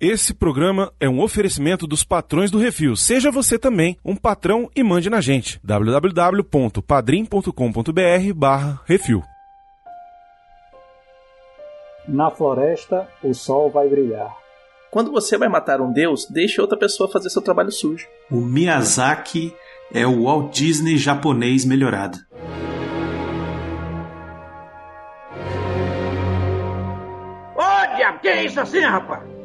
Esse programa é um oferecimento dos patrões do Refil. Seja você também um patrão e mande na gente. www.padrim.com.br barra Refil. Na floresta, o sol vai brilhar. Quando você vai matar um deus, deixe outra pessoa fazer seu trabalho sujo. O Miyazaki é o Walt Disney japonês melhorado. Ô, diabo, que é isso assim, rapaz?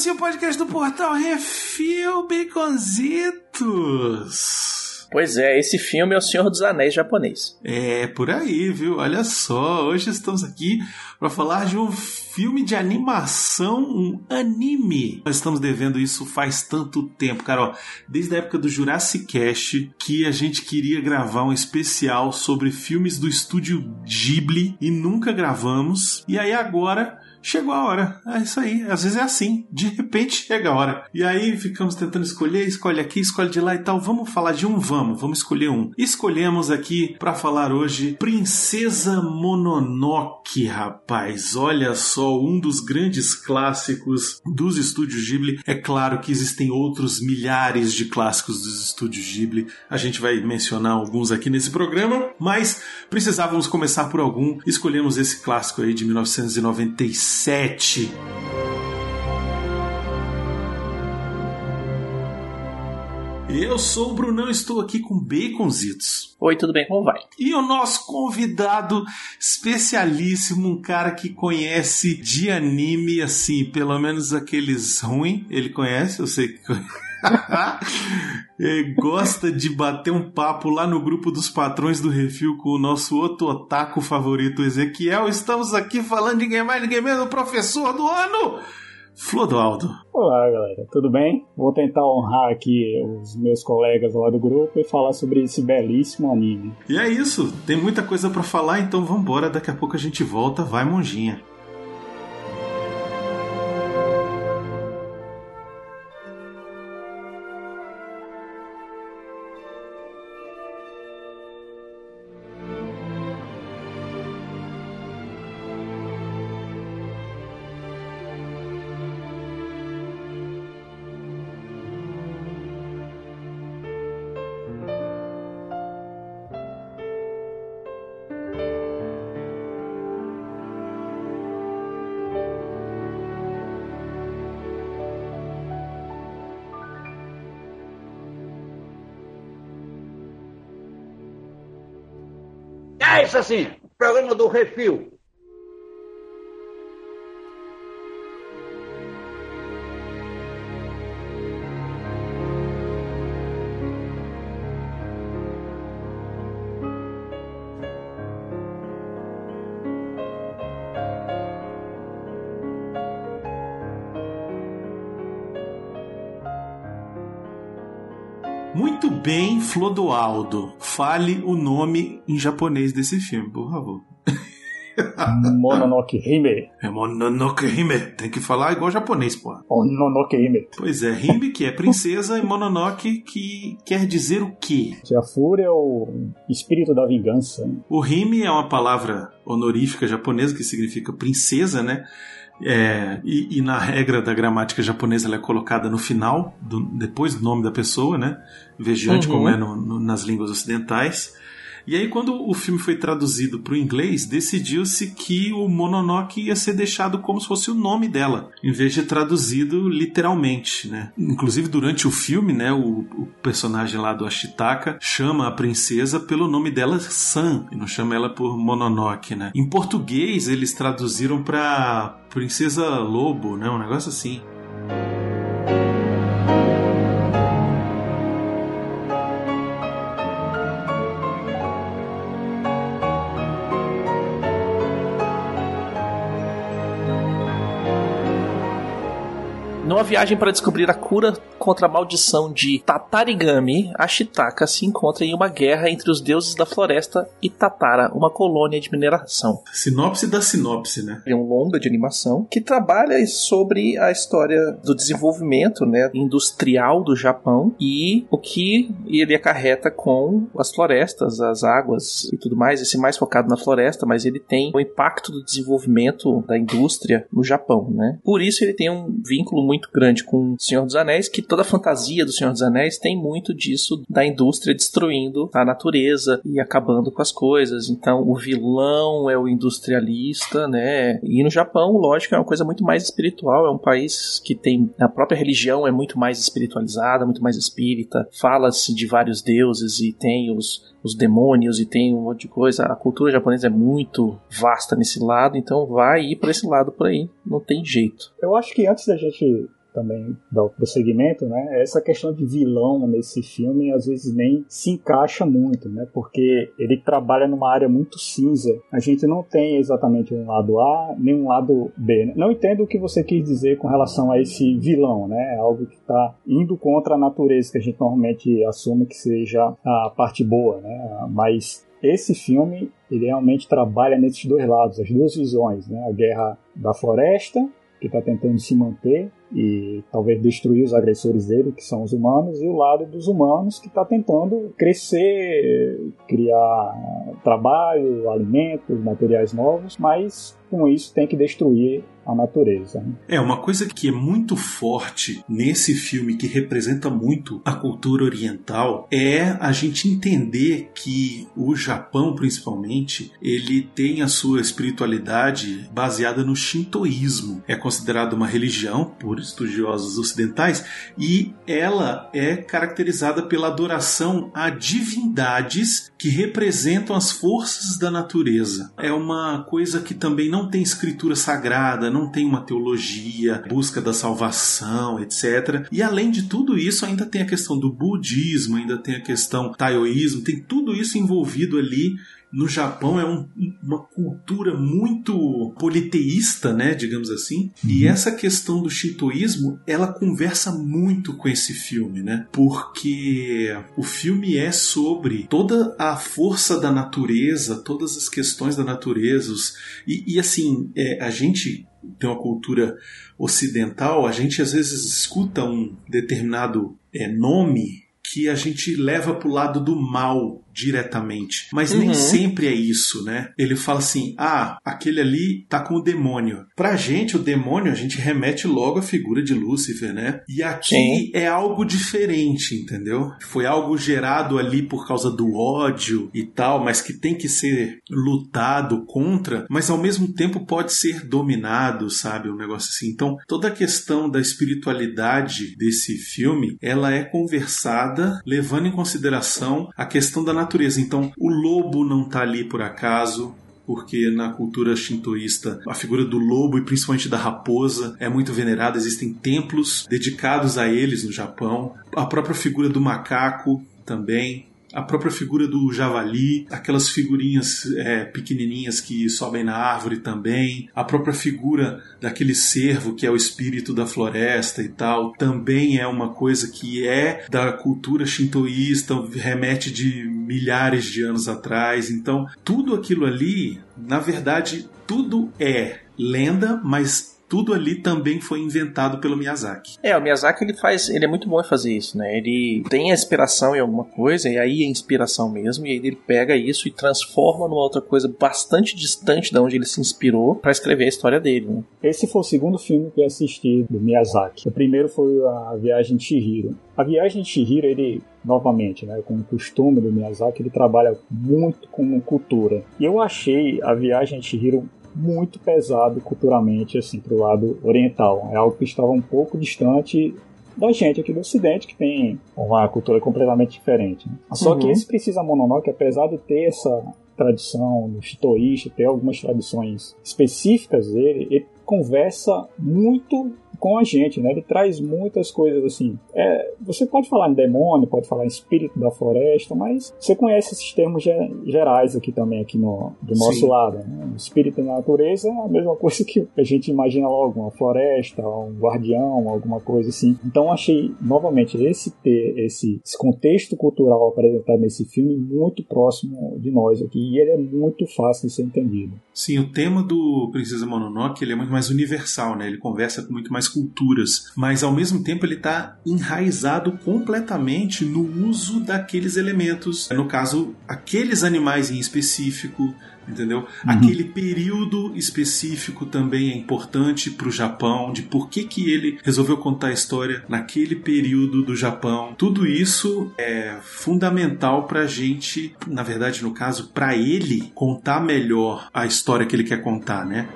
Assim o podcast do portal Refil Baconzitos. Pois é, esse filme é o Senhor dos Anéis japonês. É, por aí, viu? Olha só, hoje estamos aqui para falar de um filme de animação, um anime. Nós estamos devendo isso faz tanto tempo, cara. Ó, desde a época do Jurassic Cast, que a gente queria gravar um especial sobre filmes do estúdio Ghibli e nunca gravamos. E aí agora chegou a hora. É isso aí. Às vezes é assim. De repente chega a hora. E aí ficamos tentando escolher, escolhe aqui, escolhe de lá e tal. Vamos falar de um, vamos. Vamos escolher um. Escolhemos aqui para falar hoje Princesa Mononoke, rapaz. Olha só, um dos grandes clássicos dos estúdios Ghibli. É claro que existem outros milhares de clássicos dos estúdios Ghibli. A gente vai mencionar alguns aqui nesse programa, mas precisávamos começar por algum. Escolhemos esse clássico aí de 1996. 7. Eu sou o Brunão, estou aqui com Baconzitos. Oi, tudo bem? Como vai? E o nosso convidado especialíssimo, um cara que conhece de anime, assim, pelo menos aqueles ruins, ele conhece, eu sei que Ele gosta de bater um papo lá no grupo dos patrões do Refil com o nosso outro otaku favorito, Ezequiel. Estamos aqui falando de ninguém mais, ninguém menos, professor do ano, Flodoaldo. Olá, galera, tudo bem? Vou tentar honrar aqui os meus colegas lá do grupo e falar sobre esse belíssimo anime. E é isso, tem muita coisa para falar, então vambora, daqui a pouco a gente volta, vai monjinha. Isso assim, programa do Refil. Flodoaldo. Fale o nome em japonês desse filme, por favor. Mononoke Hime. É Mononoke Hime. Tem que falar igual japonês, pô. Mononoke Hime. Pois é, Hime que é princesa e Mononoke que quer dizer o quê? A fúria é o espírito da vingança. né? O Hime é uma palavra honorífica japonesa que significa princesa, né? É, e, e na regra da gramática japonesa ela é colocada no final, do- depois do nome da pessoa, né? Antes, Uhum. como é no- no- nas línguas ocidentais. E aí, quando o filme foi traduzido para o inglês, decidiu-se que o Mononoke ia ser deixado como se fosse o nome dela, em vez de traduzido literalmente, né? Inclusive, durante o filme, né, o, o personagem lá do Ashitaka chama a princesa pelo nome dela San, e não chama ela por Mononoke, né? Em português, eles traduziram para Princesa Lobo, né? Um negócio assim. Numa viagem para descobrir a cura contra a maldição de Tatarigami, Ashitaka se encontra em uma guerra entre os deuses da floresta e Tatara, uma colônia de mineração. Sinopse da sinopse, né? É um longa de animação que trabalha sobre a história do desenvolvimento né, industrial do Japão e o que ele acarreta com as florestas, as águas e tudo mais. Esse mais focado na floresta, mas ele tem o impacto do desenvolvimento da indústria no Japão, né? Por isso ele tem um vínculo muito grande com o Senhor dos Anéis, que toda a fantasia do Senhor dos Anéis tem muito disso da indústria destruindo a natureza e acabando com as coisas. Então o vilão é o industrialista, né? E no Japão, lógico, é uma coisa muito mais espiritual, é um país que tem a própria religião é muito mais espiritualizada, muito mais espírita. Fala-se de vários deuses e tem os os demônios e tem um monte de coisa. A cultura japonesa é muito vasta nesse lado, então vai ir para esse lado por aí, não tem jeito. Eu acho que antes da gente também dar o prosseguimento, né? Essa questão de vilão nesse filme às vezes nem se encaixa muito, né? Porque ele trabalha numa área muito cinza. A gente não tem exatamente um lado A nem um lado B. Né? Não entendo o que você quis dizer com relação a esse vilão, né? É algo que está indo contra a natureza que a gente normalmente assume que seja a parte boa, né? Mas esse filme ele realmente trabalha nesses dois lados, as duas visões, né? A guerra da floresta que está tentando se manter e talvez destruir os agressores dele, que são os humanos, e o lado dos humanos que está tentando crescer, criar trabalho, alimentos, materiais novos, mas com isso tem que destruir a natureza. Né? É, uma coisa que é muito forte nesse filme, que representa muito a cultura oriental, é a gente entender que o Japão, principalmente, ele tem a sua espiritualidade baseada no shintoísmo. É considerado uma religião por estudiosos ocidentais e ela é caracterizada pela adoração a divindades que representam as forças da natureza. É uma coisa que também não tem escritura sagrada, não tem uma teologia, busca da salvação, etc. E além de tudo isso, ainda tem a questão do budismo, ainda tem a questão taoísmo, tem tudo isso envolvido ali no Japão é um, uma cultura muito politeísta, né, digamos assim. Uhum. E essa questão do shintoísmo, ela conversa muito com esse filme, né? Porque o filme é sobre toda a força da natureza, todas as questões da natureza. Os, e, e, assim, é, a gente tem uma cultura ocidental, a gente às vezes escuta um determinado é, nome que a gente leva para o lado do mal diretamente. Mas uhum. nem sempre é isso, né? Ele fala assim: ah, aquele ali tá com o demônio. Pra gente, o demônio, a gente remete logo à figura de Lúcifer, né? E aqui Sim. é algo diferente, entendeu? Foi algo gerado ali por causa do ódio e tal, mas que tem que ser lutado contra, mas ao mesmo tempo pode ser dominado, sabe? Um negócio assim. Então, toda a questão da espiritualidade desse filme, ela é conversada levando em consideração a questão da natureza. Então, o lobo não está ali por acaso, porque na cultura shintoísta a figura do lobo e principalmente da raposa é muito venerada, existem templos dedicados a eles no Japão. A própria figura do macaco também a própria figura do javali, aquelas figurinhas é, pequenininhas que sobem na árvore também, a própria figura daquele cervo que é o espírito da floresta e tal, também é uma coisa que é da cultura shintoísta, remete de milhares de anos atrás. Então, tudo aquilo ali, na verdade, tudo é lenda, mas tudo ali também foi inventado pelo Miyazaki. É, o Miyazaki ele faz, ele é muito bom em fazer isso, né? Ele tem a inspiração em alguma coisa e aí é inspiração mesmo e aí ele pega isso e transforma numa outra coisa bastante distante da onde ele se inspirou para escrever a história dele. Né? Esse foi o segundo filme que eu assisti do Miyazaki. O primeiro foi a Viagem de Chihiro. A Viagem de Chihiro, ele novamente, né, com o costume do Miyazaki, ele trabalha muito com cultura. E eu achei a Viagem de Chihiro muito pesado culturalmente assim para o lado oriental. É algo que estava um pouco distante da gente aqui do Ocidente, que tem uma cultura completamente diferente. Né? Só uhum. que esse Precisa Mononoke, apesar de ter essa tradição do shitoísta, ter algumas tradições específicas dele, ele conversa muito com a gente, né? Ele traz muitas coisas assim. É, você pode falar em demônio, pode falar em espírito da floresta, mas você conhece esses termos gerais aqui também, aqui no, do nosso Sim. lado. Né? Espírito da natureza é a mesma coisa que a gente imagina logo, uma floresta, um guardião, alguma coisa assim. Então achei, novamente, esse ter esse, esse contexto cultural apresentado nesse filme muito próximo de nós aqui, e ele é muito fácil de ser entendido. Sim, o tema do Princesa Mononoke ele é muito mais universal, né? Ele conversa com muito mais culturas, mas ao mesmo tempo ele está enraizado completamente no uso daqueles elementos. No caso, aqueles animais em específico, entendeu? Uhum. Aquele período específico também é importante para o Japão, de por que, que ele resolveu contar a história naquele período do Japão. Tudo isso é fundamental para a gente, na verdade, no caso, para ele contar melhor a história que ele quer contar, né?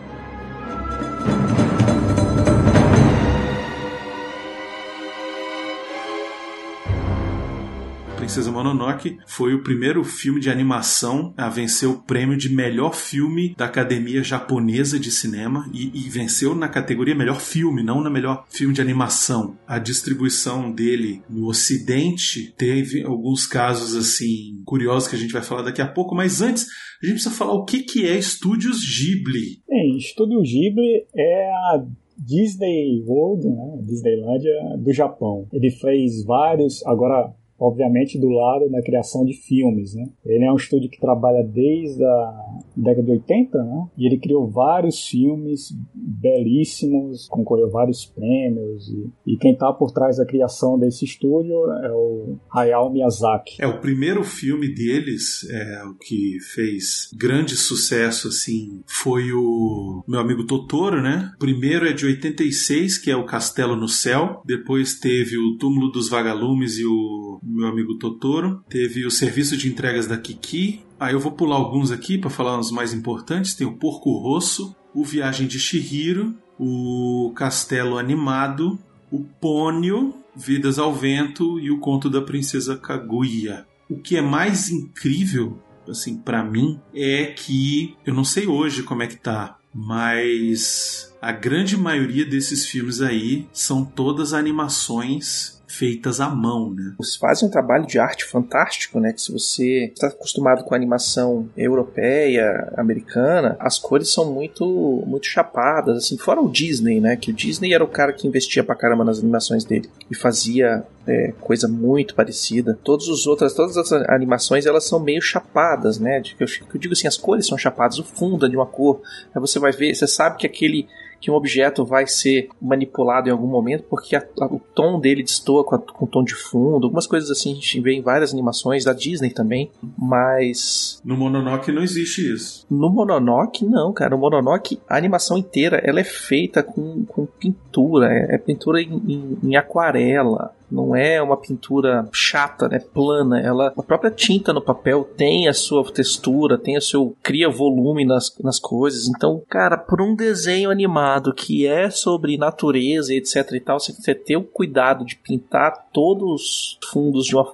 Princesa Mononoke foi o primeiro filme de animação a vencer o prêmio de melhor filme da Academia Japonesa de Cinema e, e venceu na categoria melhor filme, não na melhor filme de animação. A distribuição dele no Ocidente teve alguns casos assim curiosos que a gente vai falar daqui a pouco, mas antes a gente precisa falar o que, que é Estúdios Ghibli. Bem, Estúdio Ghibli é a Disney World, né? Disneylandia do Japão. Ele fez vários, agora obviamente do lado da criação de filmes, né? Ele é um estúdio que trabalha desde a década de 80, né? E ele criou vários filmes belíssimos, concorreu vários prêmios e, e quem está por trás da criação desse estúdio é o Hayao Miyazaki. É o primeiro filme deles, é o que fez grande sucesso assim, foi o meu amigo Totoro, né? O primeiro é de 86, que é o Castelo no Céu. Depois teve o Túmulo dos Vagalumes e o meu amigo Totoro. Teve o serviço de entregas da Kiki. Aí eu vou pular alguns aqui para falar os mais importantes. Tem o Porco Rosso, o Viagem de Shihiro, o Castelo Animado, o Pônio, Vidas ao Vento e o Conto da Princesa Kaguya. O que é mais incrível, assim, para mim, é que eu não sei hoje como é que tá, mas a grande maioria desses filmes aí são todas animações feitas à mão, né? Eles fazem um trabalho de arte fantástico, né? Que se você está acostumado com animação europeia, americana, as cores são muito muito chapadas, assim, fora o Disney, né? Que o Disney era o cara que investia pra caramba nas animações dele e fazia é, coisa muito parecida. Todos os outras, todas as animações elas são meio chapadas, né? Eu, eu digo assim, as cores são chapadas, o fundo é de uma cor. Aí você vai ver, você sabe que aquele que um objeto vai ser manipulado em algum momento porque a, a, o tom dele destoa com, a, com o tom de fundo, algumas coisas assim a gente vê em várias animações da Disney também, mas no Mononoke não existe isso. No Mononoke não, cara, o Mononoke a animação inteira ela é feita com, com pintura, é, é pintura em, em, em aquarela não é uma pintura chata, né, plana. Ela, a própria tinta no papel tem a sua textura, tem o seu cria volume nas, nas coisas. Então, cara, por um desenho animado que é sobre natureza etc e tal, você ter o cuidado de pintar todos os fundos de uma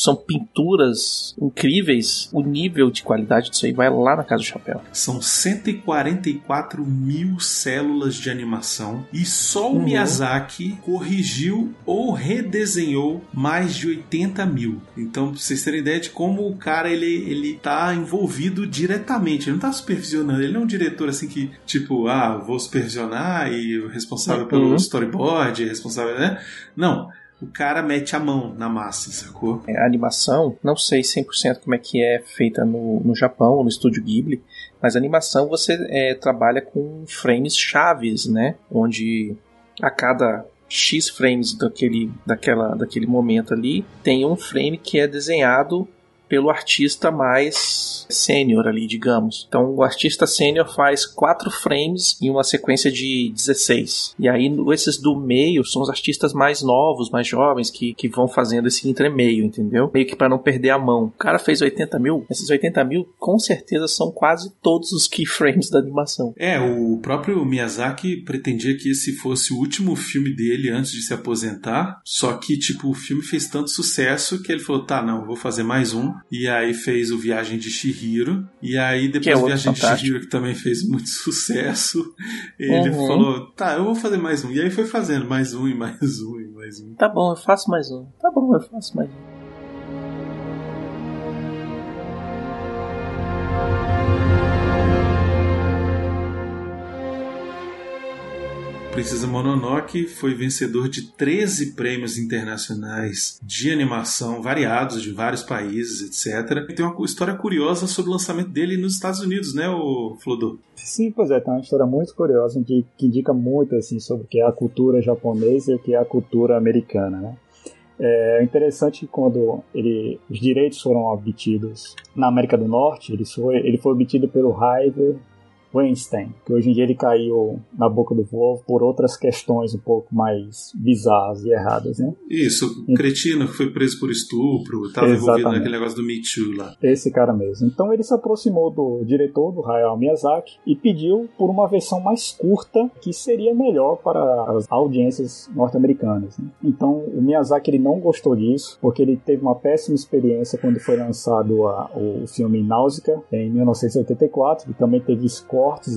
são pinturas incríveis. O nível de qualidade disso aí vai lá na Casa do Chapéu. São 144 mil células de animação e só o uhum. Miyazaki corrigiu ou redesenhou mais de 80 mil. Então, pra vocês terem ideia de como o cara ele, ele tá envolvido diretamente, ele não tá supervisionando, ele não é um diretor assim que, tipo, ah, vou supervisionar e responsável uhum. pelo storyboard, responsável, né? Não o cara mete a mão na massa, sacou? É, a animação, não sei 100% como é que é feita no, no Japão, no estúdio Ghibli, mas a animação você é, trabalha com frames chaves, né? Onde a cada X frames daquele, daquela, daquele momento ali, tem um frame que é desenhado pelo artista mais sênior ali, digamos. Então o artista sênior faz quatro frames em uma sequência de 16. E aí esses do meio são os artistas mais novos, mais jovens, que, que vão fazendo esse entremeio, entendeu? Meio que para não perder a mão. O cara fez 80 mil, esses 80 mil com certeza são quase todos os keyframes da animação. É, o próprio Miyazaki pretendia que esse fosse o último filme dele antes de se aposentar, só que tipo o filme fez tanto sucesso que ele falou, tá, não, vou fazer mais um E aí fez o Viagem de Shihiro. E aí depois é do outro Viagem de fantástico. Shihiro, que também fez muito sucesso, ele Uhum. falou, tá, eu vou fazer mais um. E aí foi fazendo mais um e mais um e mais um. Tá bom, eu faço mais um. Tá bom, eu faço mais um. Princesa Mononoke foi vencedor de 13 prêmios internacionais de animação variados de vários países, etc. E tem uma história curiosa sobre o lançamento dele nos Estados Unidos, né, o Flodô? Sim, pois é, tem uma história muito curiosa que, que indica muito assim sobre o que é a cultura japonesa e o que é a cultura americana, né? É interessante que quando ele, os direitos foram obtidos na América do Norte, ele foi, ele foi obtido pelo Harvey Weinstein, que hoje em dia ele caiu na boca do povo por outras questões um pouco mais bizarras e erradas, né? Isso, o cretino que foi preso por estupro, estava envolvido naquele negócio do Me Too lá. Esse cara mesmo. Então ele se aproximou do diretor, do Hayao Miyazaki, e pediu por uma versão mais curta que seria melhor para as audiências norte-americanas. né? Então o Miyazaki ele não gostou disso, porque ele teve uma péssima experiência quando foi lançado a- o filme Náusea em 1984, que também teve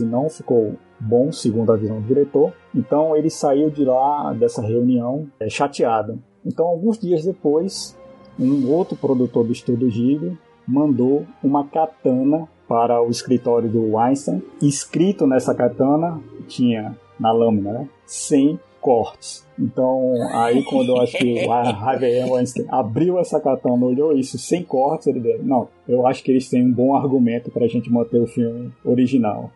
e não ficou bom, segundo a visão do diretor. Então ele saiu de lá dessa reunião é, chateado. Então alguns dias depois um outro produtor do estúdio Ghibli mandou uma katana para o escritório do Weinstein. Escrito nessa katana tinha na lâmina, né? 100 cortes. Então, aí quando eu acho que o Harvey Weinstein abriu essa katana, olhou isso, 100 cortes, ele deu, não, eu acho que eles têm um bom argumento para a gente manter o filme original.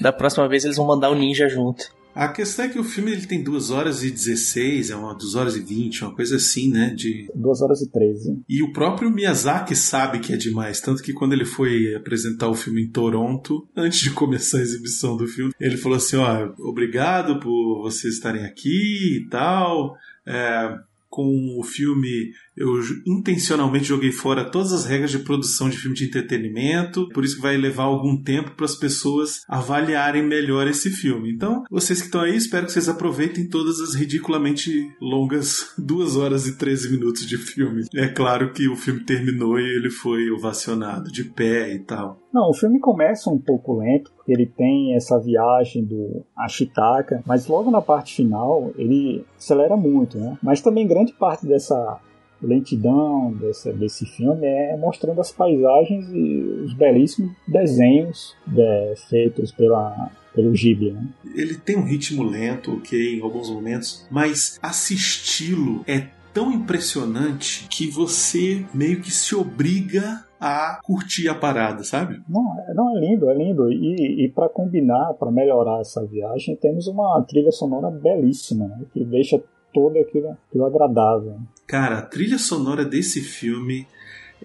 Da próxima vez eles vão mandar o ninja junto. A questão é que o filme ele tem 2 horas e 16, é uma 2 horas e 20, uma coisa assim, né? De... 2 horas e 13. E o próprio Miyazaki sabe que é demais, tanto que quando ele foi apresentar o filme em Toronto, antes de começar a exibição do filme, ele falou assim: ó, obrigado por vocês estarem aqui e tal. É, com o filme, eu intencionalmente joguei fora todas as regras de produção de filme de entretenimento, por isso que vai levar algum tempo para as pessoas avaliarem melhor esse filme. Então, vocês que estão aí, espero que vocês aproveitem todas as ridiculamente longas 2 horas e 13 minutos de filme. É claro que o filme terminou e ele foi ovacionado de pé e tal. Não, o filme começa um pouco lento, porque ele tem essa viagem do Ashitaka, mas logo na parte final ele acelera muito, né? Mas também grande parte dessa lentidão desse, desse filme é mostrando as paisagens e os belíssimos desenhos é, feitos pela, pelo Ghibli, né? Ele tem um ritmo lento, ok, em alguns momentos, mas assisti-lo é tão impressionante que você meio que se obriga a curtir a parada, sabe? Não, é- não é lindo, é lindo. E, e para combinar, para melhorar essa viagem, temos uma trilha sonora belíssima, né? Que deixa todo aquilo, aquilo agradável. Cara, a trilha sonora desse filme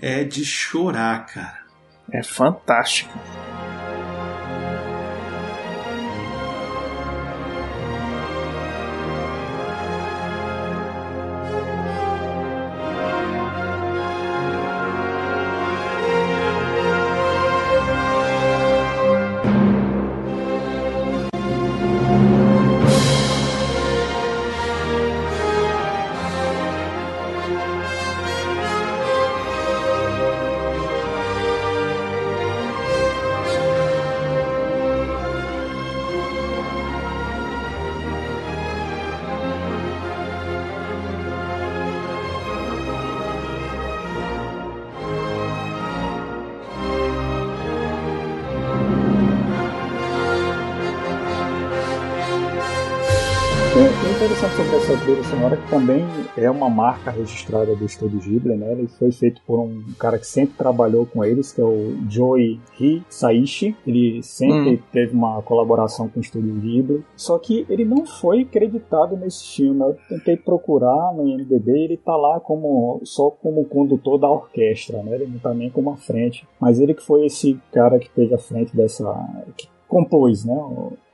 é de chorar, cara. É fantástico. Sonora que também é uma marca registrada do estúdio Ghibli, né? Ele foi feito por um cara que sempre trabalhou com eles, que é o Joey Hisaishi. Ele sempre Hum. teve uma colaboração com o estúdio Ghibli. Só que ele não foi creditado nesse filme. Eu tentei procurar no IMDb, ele tá lá como só como condutor da orquestra, né? Ele não tá nem como à frente. Mas ele que foi esse cara que esteve à frente dessa que compôs, né,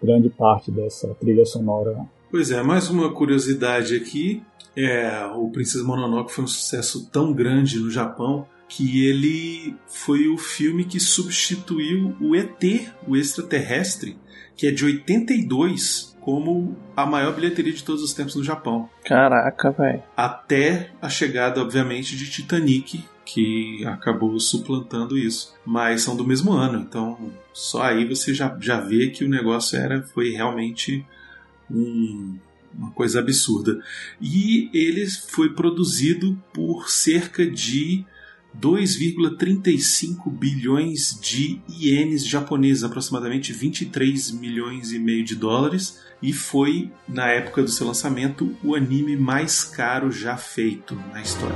grande parte dessa trilha sonora Pois é, mais uma curiosidade aqui. É, o Princesa Mononoke foi um sucesso tão grande no Japão que ele foi o filme que substituiu o ET, o extraterrestre, que é de 82, como a maior bilheteria de todos os tempos no Japão. Caraca, velho. Até a chegada, obviamente, de Titanic, que acabou suplantando isso. Mas são do mesmo ano, então só aí você já, já vê que o negócio era foi realmente um, uma coisa absurda. E ele foi produzido por cerca de 2,35 bilhões de ienes japoneses, aproximadamente 23 milhões e meio de dólares, e foi, na época do seu lançamento, o anime mais caro já feito na história.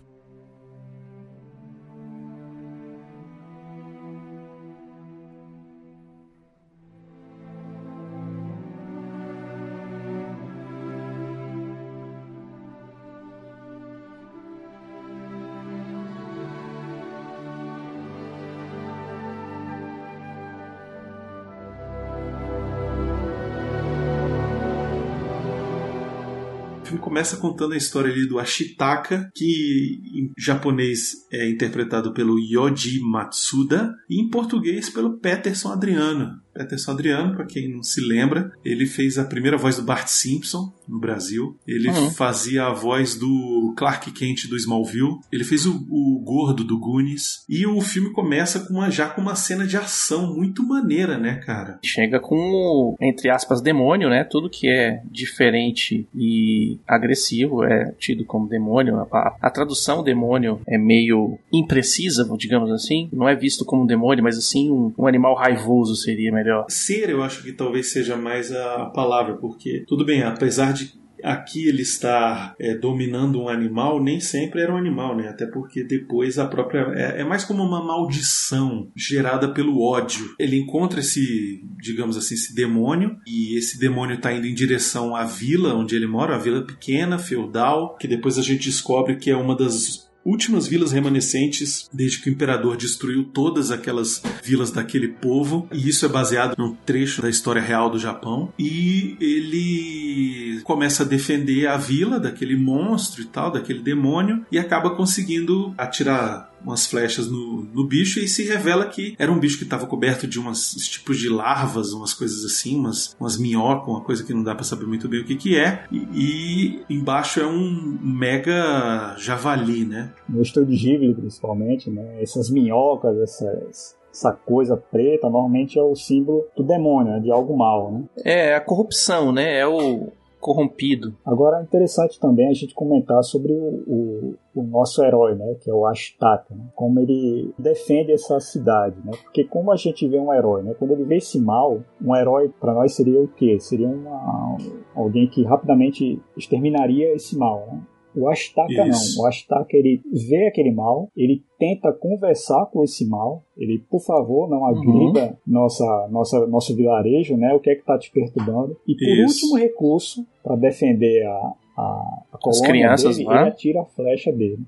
começa contando a história ali do Ashitaka, que em japonês é interpretado pelo Yoji Matsuda e em português pelo Peterson Adriano. Peterson Adriano, para quem não se lembra, ele fez a primeira voz do Bart Simpson no Brasil. Ele uhum. fazia a voz do Clark Kent do Smallville. Ele fez o, o, gordo do Goonies. E o filme começa com uma, já com uma cena de ação muito maneira, né, cara? Chega com, entre aspas, demônio, né? Tudo que é diferente e agressivo é tido como demônio. A, a tradução demônio é meio imprecisa, digamos assim. Não é visto como um demônio, mas assim um, um animal raivoso seria melhor. Ser, eu acho que talvez seja mais a palavra, porque tudo bem, apesar de aqui ele estar é, dominando um animal, nem sempre era um animal, né? Até porque depois a própria. É, é, mais como uma maldição gerada pelo ódio. Ele encontra esse, digamos assim, esse demônio, e esse demônio está indo em direção à vila onde ele mora, a vila pequena, feudal, que depois a gente descobre que é uma das últimas vilas remanescentes desde que o imperador destruiu todas aquelas vilas daquele povo, e isso é baseado num trecho da história real do Japão. E ele começa a defender a vila daquele monstro e tal, daquele demônio, e acaba conseguindo atirar umas flechas no, no bicho e se revela que era um bicho que estava coberto de umas tipos de larvas, umas coisas assim, umas, umas minhocas, uma coisa que não dá para saber muito bem o que, que é. E, e, embaixo é um mega javali, né? No estúdio Ghibli, principalmente, né? Essas minhocas, essas essa coisa preta normalmente é o símbolo do demônio, né? de algo mal, né? É, a corrupção, né? É o, corrompido. Agora é interessante também a gente comentar sobre o, o, o nosso herói, né, que é o Ashtaka, né, como ele defende essa cidade, né, porque como a gente vê um herói, né, quando ele vê esse mal, um herói para nós seria o quê? Seria uma, alguém que rapidamente exterminaria esse mal, né? O Astaka Isso. não. O Astaka ele vê aquele mal, ele tenta conversar com esse mal, ele, por favor, não agrida uhum. nossa, nossa, nosso vilarejo, né? O que é que está te perturbando? E por Isso. último recurso, para defender a, a, a colônia crianças, dele, ele atira a flecha dele.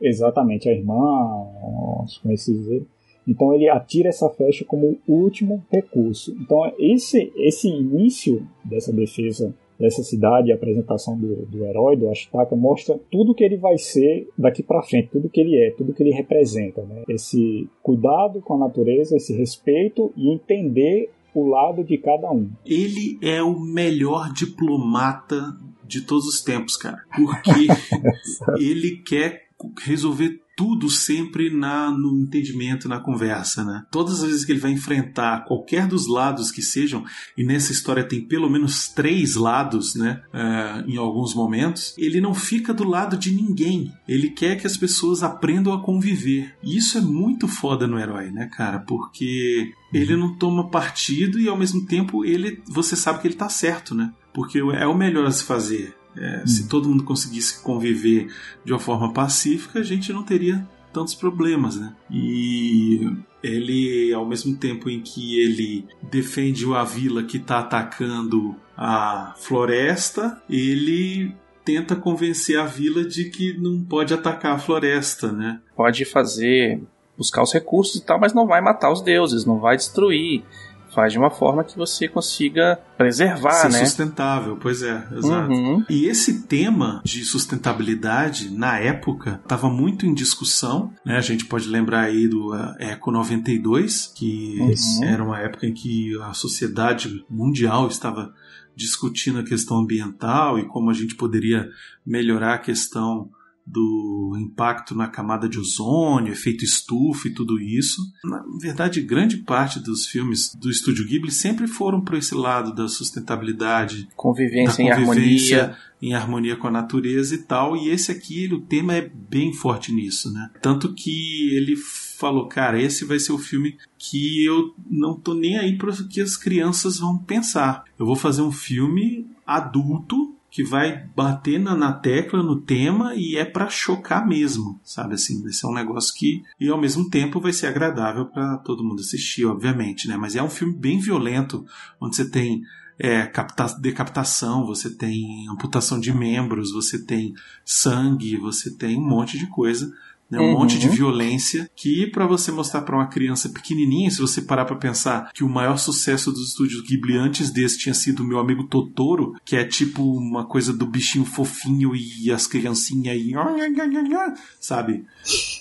Exatamente, a irmã, os conhecidos dele. Então ele atira essa flecha como último recurso. Então esse, esse início dessa defesa dessa cidade, a apresentação do, do herói, do Ashtaka, mostra tudo que ele vai ser daqui para frente, tudo que ele é, tudo que ele representa. Né? Esse cuidado com a natureza, esse respeito e entender o lado de cada um. Ele é o melhor diplomata de todos os tempos, cara. Porque ele quer resolver tudo sempre na, no entendimento, na conversa, né? Todas as vezes que ele vai enfrentar qualquer dos lados que sejam, e nessa história tem pelo menos três lados, né? Uh, em alguns momentos, ele não fica do lado de ninguém. Ele quer que as pessoas aprendam a conviver. E isso é muito foda no herói, né, cara? Porque ele não toma partido e ao mesmo tempo ele, você sabe que ele tá certo, né? porque é o melhor a se fazer. É, Hum. Se todo mundo conseguisse conviver de uma forma pacífica, a gente não teria tantos problemas, né? E ele, ao mesmo tempo em que ele defende a vila que está atacando a floresta, ele tenta convencer a vila de que não pode atacar a floresta, né? Pode fazer, buscar os recursos e tal, mas não vai matar os deuses, não vai destruir. Faz de uma forma que você consiga preservar, Ser né? sustentável, pois é, exato. Uhum. E esse tema de sustentabilidade, na época, estava muito em discussão. Né? A gente pode lembrar aí do uh, Eco 92, que Uhum. era uma época em que a sociedade mundial estava discutindo a questão ambiental e como a gente poderia melhorar a questão do impacto na camada de ozônio, efeito estufa e tudo isso. Na verdade, grande parte dos filmes do estúdio Ghibli sempre foram para esse lado da sustentabilidade, Convivência da em convivência harmonia. em harmonia com a natureza e tal. E esse aqui, o tema é bem forte nisso, né? Tanto que ele falou, cara, esse vai ser o filme que eu não tô nem aí para o que as crianças vão pensar. Eu vou fazer um filme adulto que vai bater na, na tecla, no tema e é para chocar mesmo, sabe assim? Vai ser um negócio que e ao mesmo tempo vai ser agradável para todo mundo assistir, obviamente, né? Mas é um filme bem violento, onde você tem é, decapitação, você tem amputação de membros, você tem sangue, você tem um monte de coisa, né? um Uhum. monte de violência que para você mostrar para uma criança pequenininha, se você parar para pensar que o maior sucesso dos estúdios Ghibli antes desse tinha sido meu amigo Totoro, que é tipo uma coisa do bichinho fofinho e as criancinhas aí, sabe?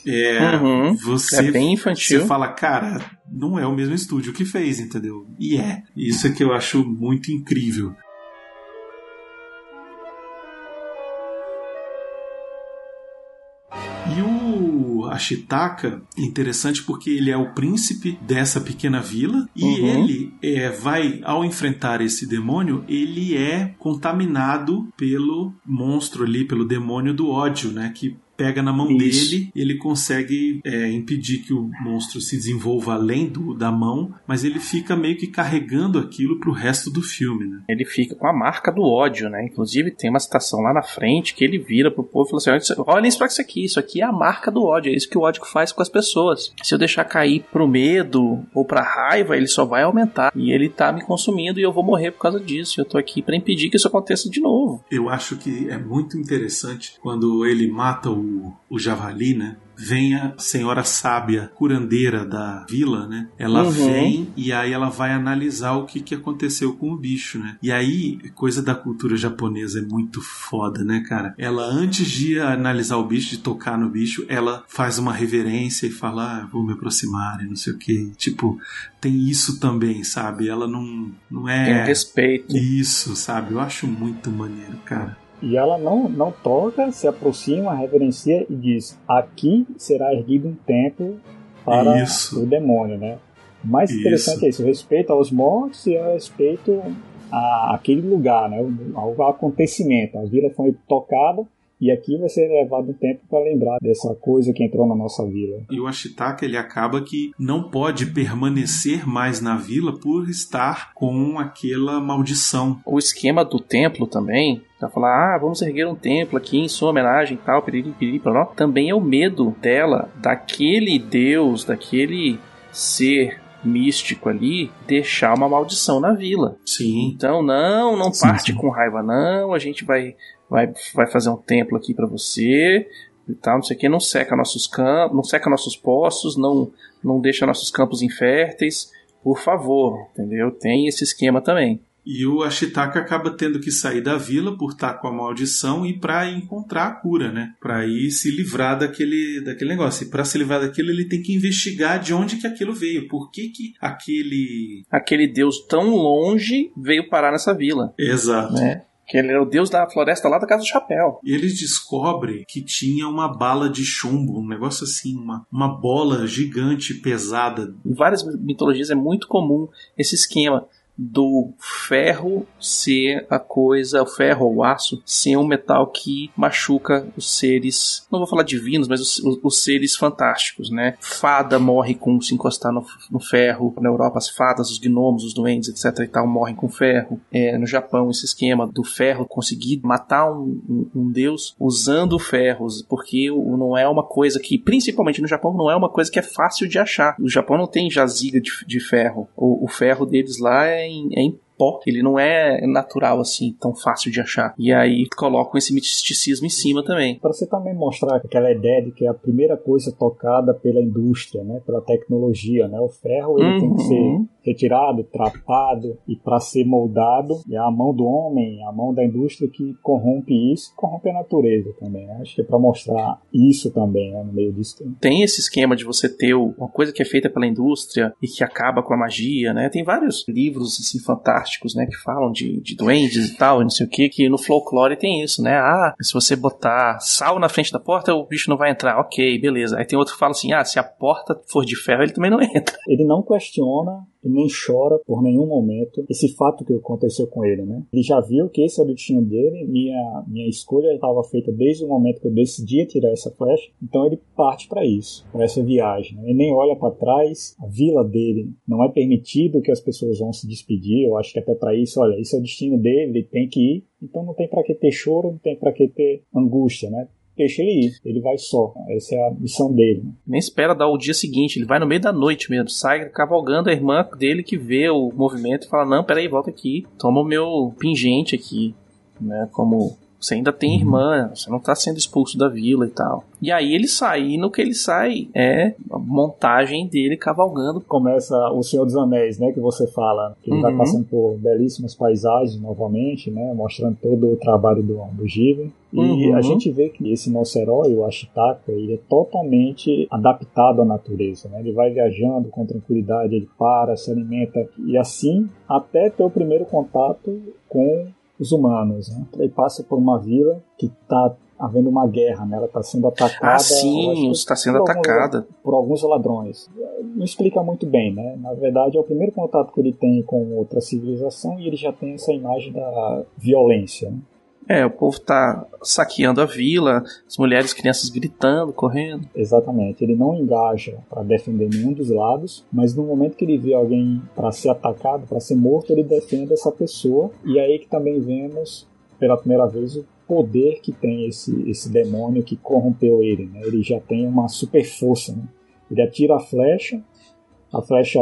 É, Uhum. você É bem infantil. você fala, cara, não é o mesmo estúdio que fez, entendeu? E é. Isso é que eu acho muito incrível. Ashitaka é interessante porque ele é o príncipe dessa pequena vila e Uhum. ele é, vai, ao enfrentar esse demônio, ele é contaminado pelo monstro ali, pelo demônio do ódio, né? Que pega na mão Isso. dele, ele consegue é, impedir que o monstro se desenvolva além do, da mão, mas ele fica meio que carregando aquilo pro resto do filme, né? Ele fica com a marca do ódio, né? Inclusive tem uma citação lá na frente que ele vira pro povo e fala assim: "Olha isso- pra isso aqui, isso aqui é a marca do ódio, é isso que o ódio faz com as pessoas. Se eu deixar cair pro medo ou pra raiva, ele só vai aumentar. E ele tá me consumindo e eu vou morrer por causa disso. Eu tô aqui pra impedir que isso aconteça de novo. Eu acho que é muito interessante quando ele mata o, o javali, né? Vem a senhora sábia, curandeira da vila, né? Ela Uhum. vem e aí ela vai analisar o que, que aconteceu com o bicho, né? E aí, coisa da cultura japonesa é muito foda, né, cara? Ela, antes de analisar o bicho, de tocar no bicho, ela faz uma reverência e fala, ah, vou me aproximar e não sei o que. Tipo, tem isso também, sabe? Ela não, não é. Tem respeito. Isso, sabe? Eu acho muito maneiro, cara. E ela não, não toca, se aproxima, reverencia e diz: Aqui será erguido um templo para Isso. o demônio, né? O mais Isso. interessante é isso: o respeito aos mortos e o respeito a aquele lugar, né? Ao acontecimento. A vila foi tocada e aqui vai ser levado um tempo para lembrar dessa coisa que entrou na nossa vila. E o Ashitaka ele acaba que não pode permanecer mais na vila por estar com aquela maldição. O esquema do templo também, pra falar, ah, vamos erguer um templo aqui em sua homenagem e tal, piriri, piriri, poró, também é o medo dela, daquele deus, daquele ser místico ali, deixar uma maldição na vila. Sim. Então, não, não Sim, parte sim. com raiva, não, a gente vai, vai, vai fazer um templo aqui pra você e tal, não sei o que, não seca nossos campos, não seca nossos poços, não, não deixa nossos campos inférteis, por favor, entendeu? Tem esse esquema também. E o Ashitaka acaba tendo que sair da vila por estar com a maldição e para encontrar a cura, né? Para ir se livrar daquele, daquele negócio. E para se livrar daquilo, ele tem que investigar de onde que aquilo veio. Por que que aquele... aquele deus tão longe veio parar nessa vila, Exato. né? Que ele era o deus da floresta lá da Casa do Chapéu. E eles descobrem que tinha uma bala de chumbo, um negócio assim, uma, uma bola gigante, pesada. Em várias mitologias é muito comum esse esquema. Do ferro ser a coisa, o ferro ou o aço, ser um metal que machuca os seres, não vou falar divinos, mas os, os, seres fantásticos, né? Fada morre com se encostar no, no, ferro, na Europa as fadas, os gnomos, os duendes, etc e tal, morrem com ferro. É, no Japão esse esquema do ferro conseguir matar um, um, um deus usando ferros, porque não é uma coisa que, principalmente no Japão, não é uma coisa que é fácil de achar. O Japão não tem jaziga de, de ferro. O, o ferro deles lá é em, é em pó, ele não é natural assim, tão fácil de achar. E aí colocam esse misticismo em cima também. Para você também mostrar aquela ideia de que é a primeira coisa tocada pela indústria, né, pela tecnologia, né, o ferro ele uhum. tem que ser uhum. retirado, tratado e para ser moldado é a mão do homem, a mão da indústria que corrompe isso, corrompe a natureza também. Né? Acho que é para mostrar isso também né, no meio disso. Tem esse esquema de você ter uma coisa que é feita pela indústria e que acaba com a magia, né? Tem vários livros assim fantásticos fantásticos, né? Que falam de, de duendes e tal, não sei o que, que no folclore tem isso, né? Ah, se você botar sal na frente da porta, o bicho não vai entrar. Ok, beleza. Aí tem outro que fala assim: ah, se a porta for de ferro, ele também não entra. Ele não questiona e nem chora por nenhum momento esse fato que aconteceu com ele, né? Ele já viu que esse era o destino dele, minha, minha escolha estava feita desde o momento que eu decidi tirar essa flecha, então ele parte para isso, para essa viagem. Né? Ele nem olha para trás, a vila dele não é permitido que as pessoas vão se despedir, eu acho que até para isso, olha, esse é o destino dele, ele tem que ir, então não tem para que ter choro, não tem para que ter angústia, né? Deixa ele ir. Ele vai só. Essa é a missão dele. Nem espera dar o dia seguinte, ele vai no meio da noite mesmo. Sai cavalgando a irmã dele que vê o movimento e fala: Não, peraí, volta aqui. Toma o meu pingente aqui. Né, como você ainda tem uhum. irmã, você não tá sendo expulso da vila e tal. E aí ele sai, e no que ele sai é a montagem dele cavalgando. Começa o Senhor dos Anéis, né, que você fala, que ele uhum. vai passando por belíssimas paisagens novamente, né, mostrando todo o trabalho do, do Given. E uhum. a gente vê que esse nosso herói, o Ashitaka, ele é totalmente adaptado à natureza, né? Ele vai viajando com tranquilidade, ele para, se alimenta e assim até ter o primeiro contato com os humanos. Né? Ele passa por uma vila que está havendo uma guerra, né? Ela está sendo atacada. Ah, sim, está sendo por atacada. Alguns, por alguns ladrões. Não explica muito bem, né? Na verdade, é o primeiro contato que ele tem com outra civilização e ele já tem essa imagem da violência. Né? É, o povo tá saqueando a vila, as mulheres crianças gritando, correndo. Exatamente. Ele não engaja para defender nenhum dos lados, mas no momento que ele vê alguém para ser atacado, para ser morto, ele defende essa pessoa. E é aí que também vemos pela primeira vez o poder que tem esse, esse demônio que corrompeu ele. Né? Ele já tem uma super força. Né? Ele atira a flecha, a flecha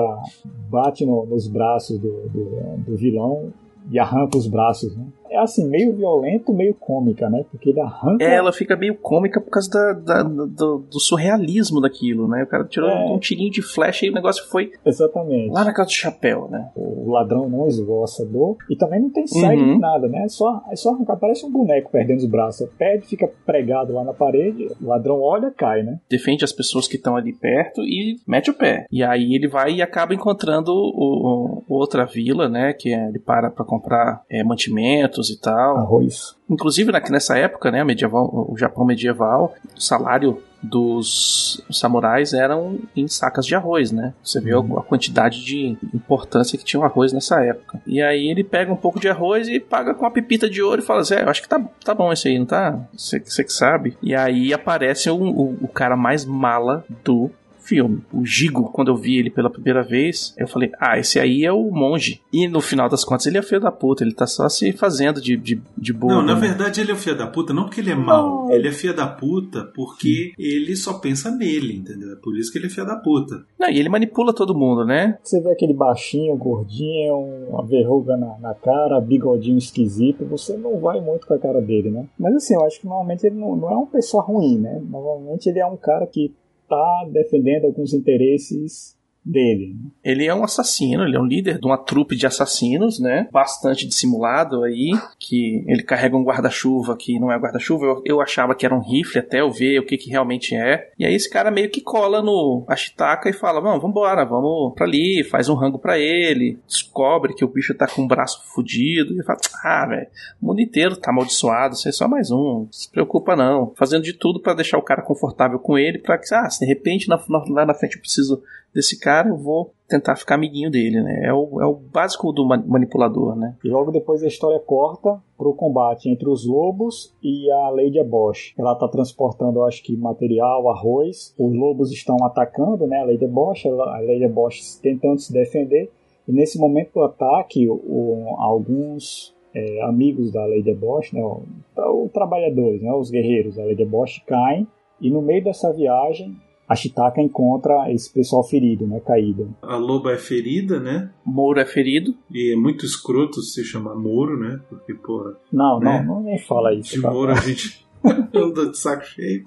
bate no, nos braços do, do, do vilão e arranca os braços. Né? É assim, meio violento, meio cômica, né? Porque ele arranca. É, ela fica meio cômica por causa da, da do, do, surrealismo daquilo, né? O cara tirou é. um tirinho de flecha e o negócio foi. Exatamente. Lá na casa do chapéu, né? O ladrão não esvoaça dor. E também não tem sangue uhum. nada, né? É só, é só arrancar. Parece um boneco perdendo os braços. Perde, fica pregado lá na parede. O ladrão olha, cai, né? Defende as pessoas que estão ali perto e mete o pé. E aí ele vai e acaba encontrando o, o outra vila, né? Que é, ele para pra comprar é, mantimentos e tal. Arroz. Inclusive nessa época, né, medieval, o Japão medieval, o salário dos samurais eram em sacas de arroz, né? Você vê uhum. a quantidade de importância que tinha o arroz nessa época. E aí ele pega um pouco de arroz e paga com uma pepita de ouro e fala assim: é, eu acho que tá, tá bom esse aí, não tá? Você que sabe. E aí aparece o, o, o cara mais mala do filme. O Gigo, quando eu vi ele pela primeira vez, eu falei, ah, esse aí é o monge. E no final das contas, ele é filho da puta, ele tá só se fazendo de, de, de boa. Não, na né? verdade ele é o filho da puta, não porque ele é mau. Ele é filho da puta porque ele só pensa nele, entendeu? É por isso que ele é filho da puta. Não, e ele manipula todo mundo, né? Você vê aquele baixinho, gordinho, uma verruga na, na cara, bigodinho esquisito, você não vai muito com a cara dele, né? Mas assim, eu acho que normalmente ele não, não é uma pessoa ruim, né? Normalmente ele é um cara que está defendendo alguns interesses dele. Ele é um assassino, ele é um líder de uma trupe de assassinos, né? Bastante dissimulado aí, que ele carrega um guarda-chuva que não é guarda-chuva. Eu, eu, achava que era um rifle até eu ver o que, que realmente é. E aí esse cara meio que cola no Ashitaka e fala: Vamos, vambora, vamos pra ali, faz um rango para ele. Descobre que o bicho tá com o braço fudido. E fala: Ah, velho, o mundo inteiro tá amaldiçoado, você é só mais um, não se preocupa não. Fazendo de tudo para deixar o cara confortável com ele, pra que, ah, se de repente lá na, na frente eu preciso desse cara, eu vou tentar ficar amiguinho dele, né? É o, é o básico do manipulador, né? Logo depois a história corta pro combate entre os lobos e a Lady Bosch. Ela tá transportando, eu acho que, material, arroz. Os lobos estão atacando, né? A Lady Bosch, a Lady Bosch tentando se defender. E nesse momento do ataque, o, alguns é, amigos da Lady Bosch, né, os trabalhadores, né, os guerreiros da Lady Bosch caem e no meio dessa viagem a Chitaka encontra esse pessoal ferido, né, caído. A loba é ferida, né? Moro é ferido. E é muito escroto se chamar Moro, né? Porque, porra. Não, né? não, não nem fala isso. De tá? Moro a gente anda de saco cheio.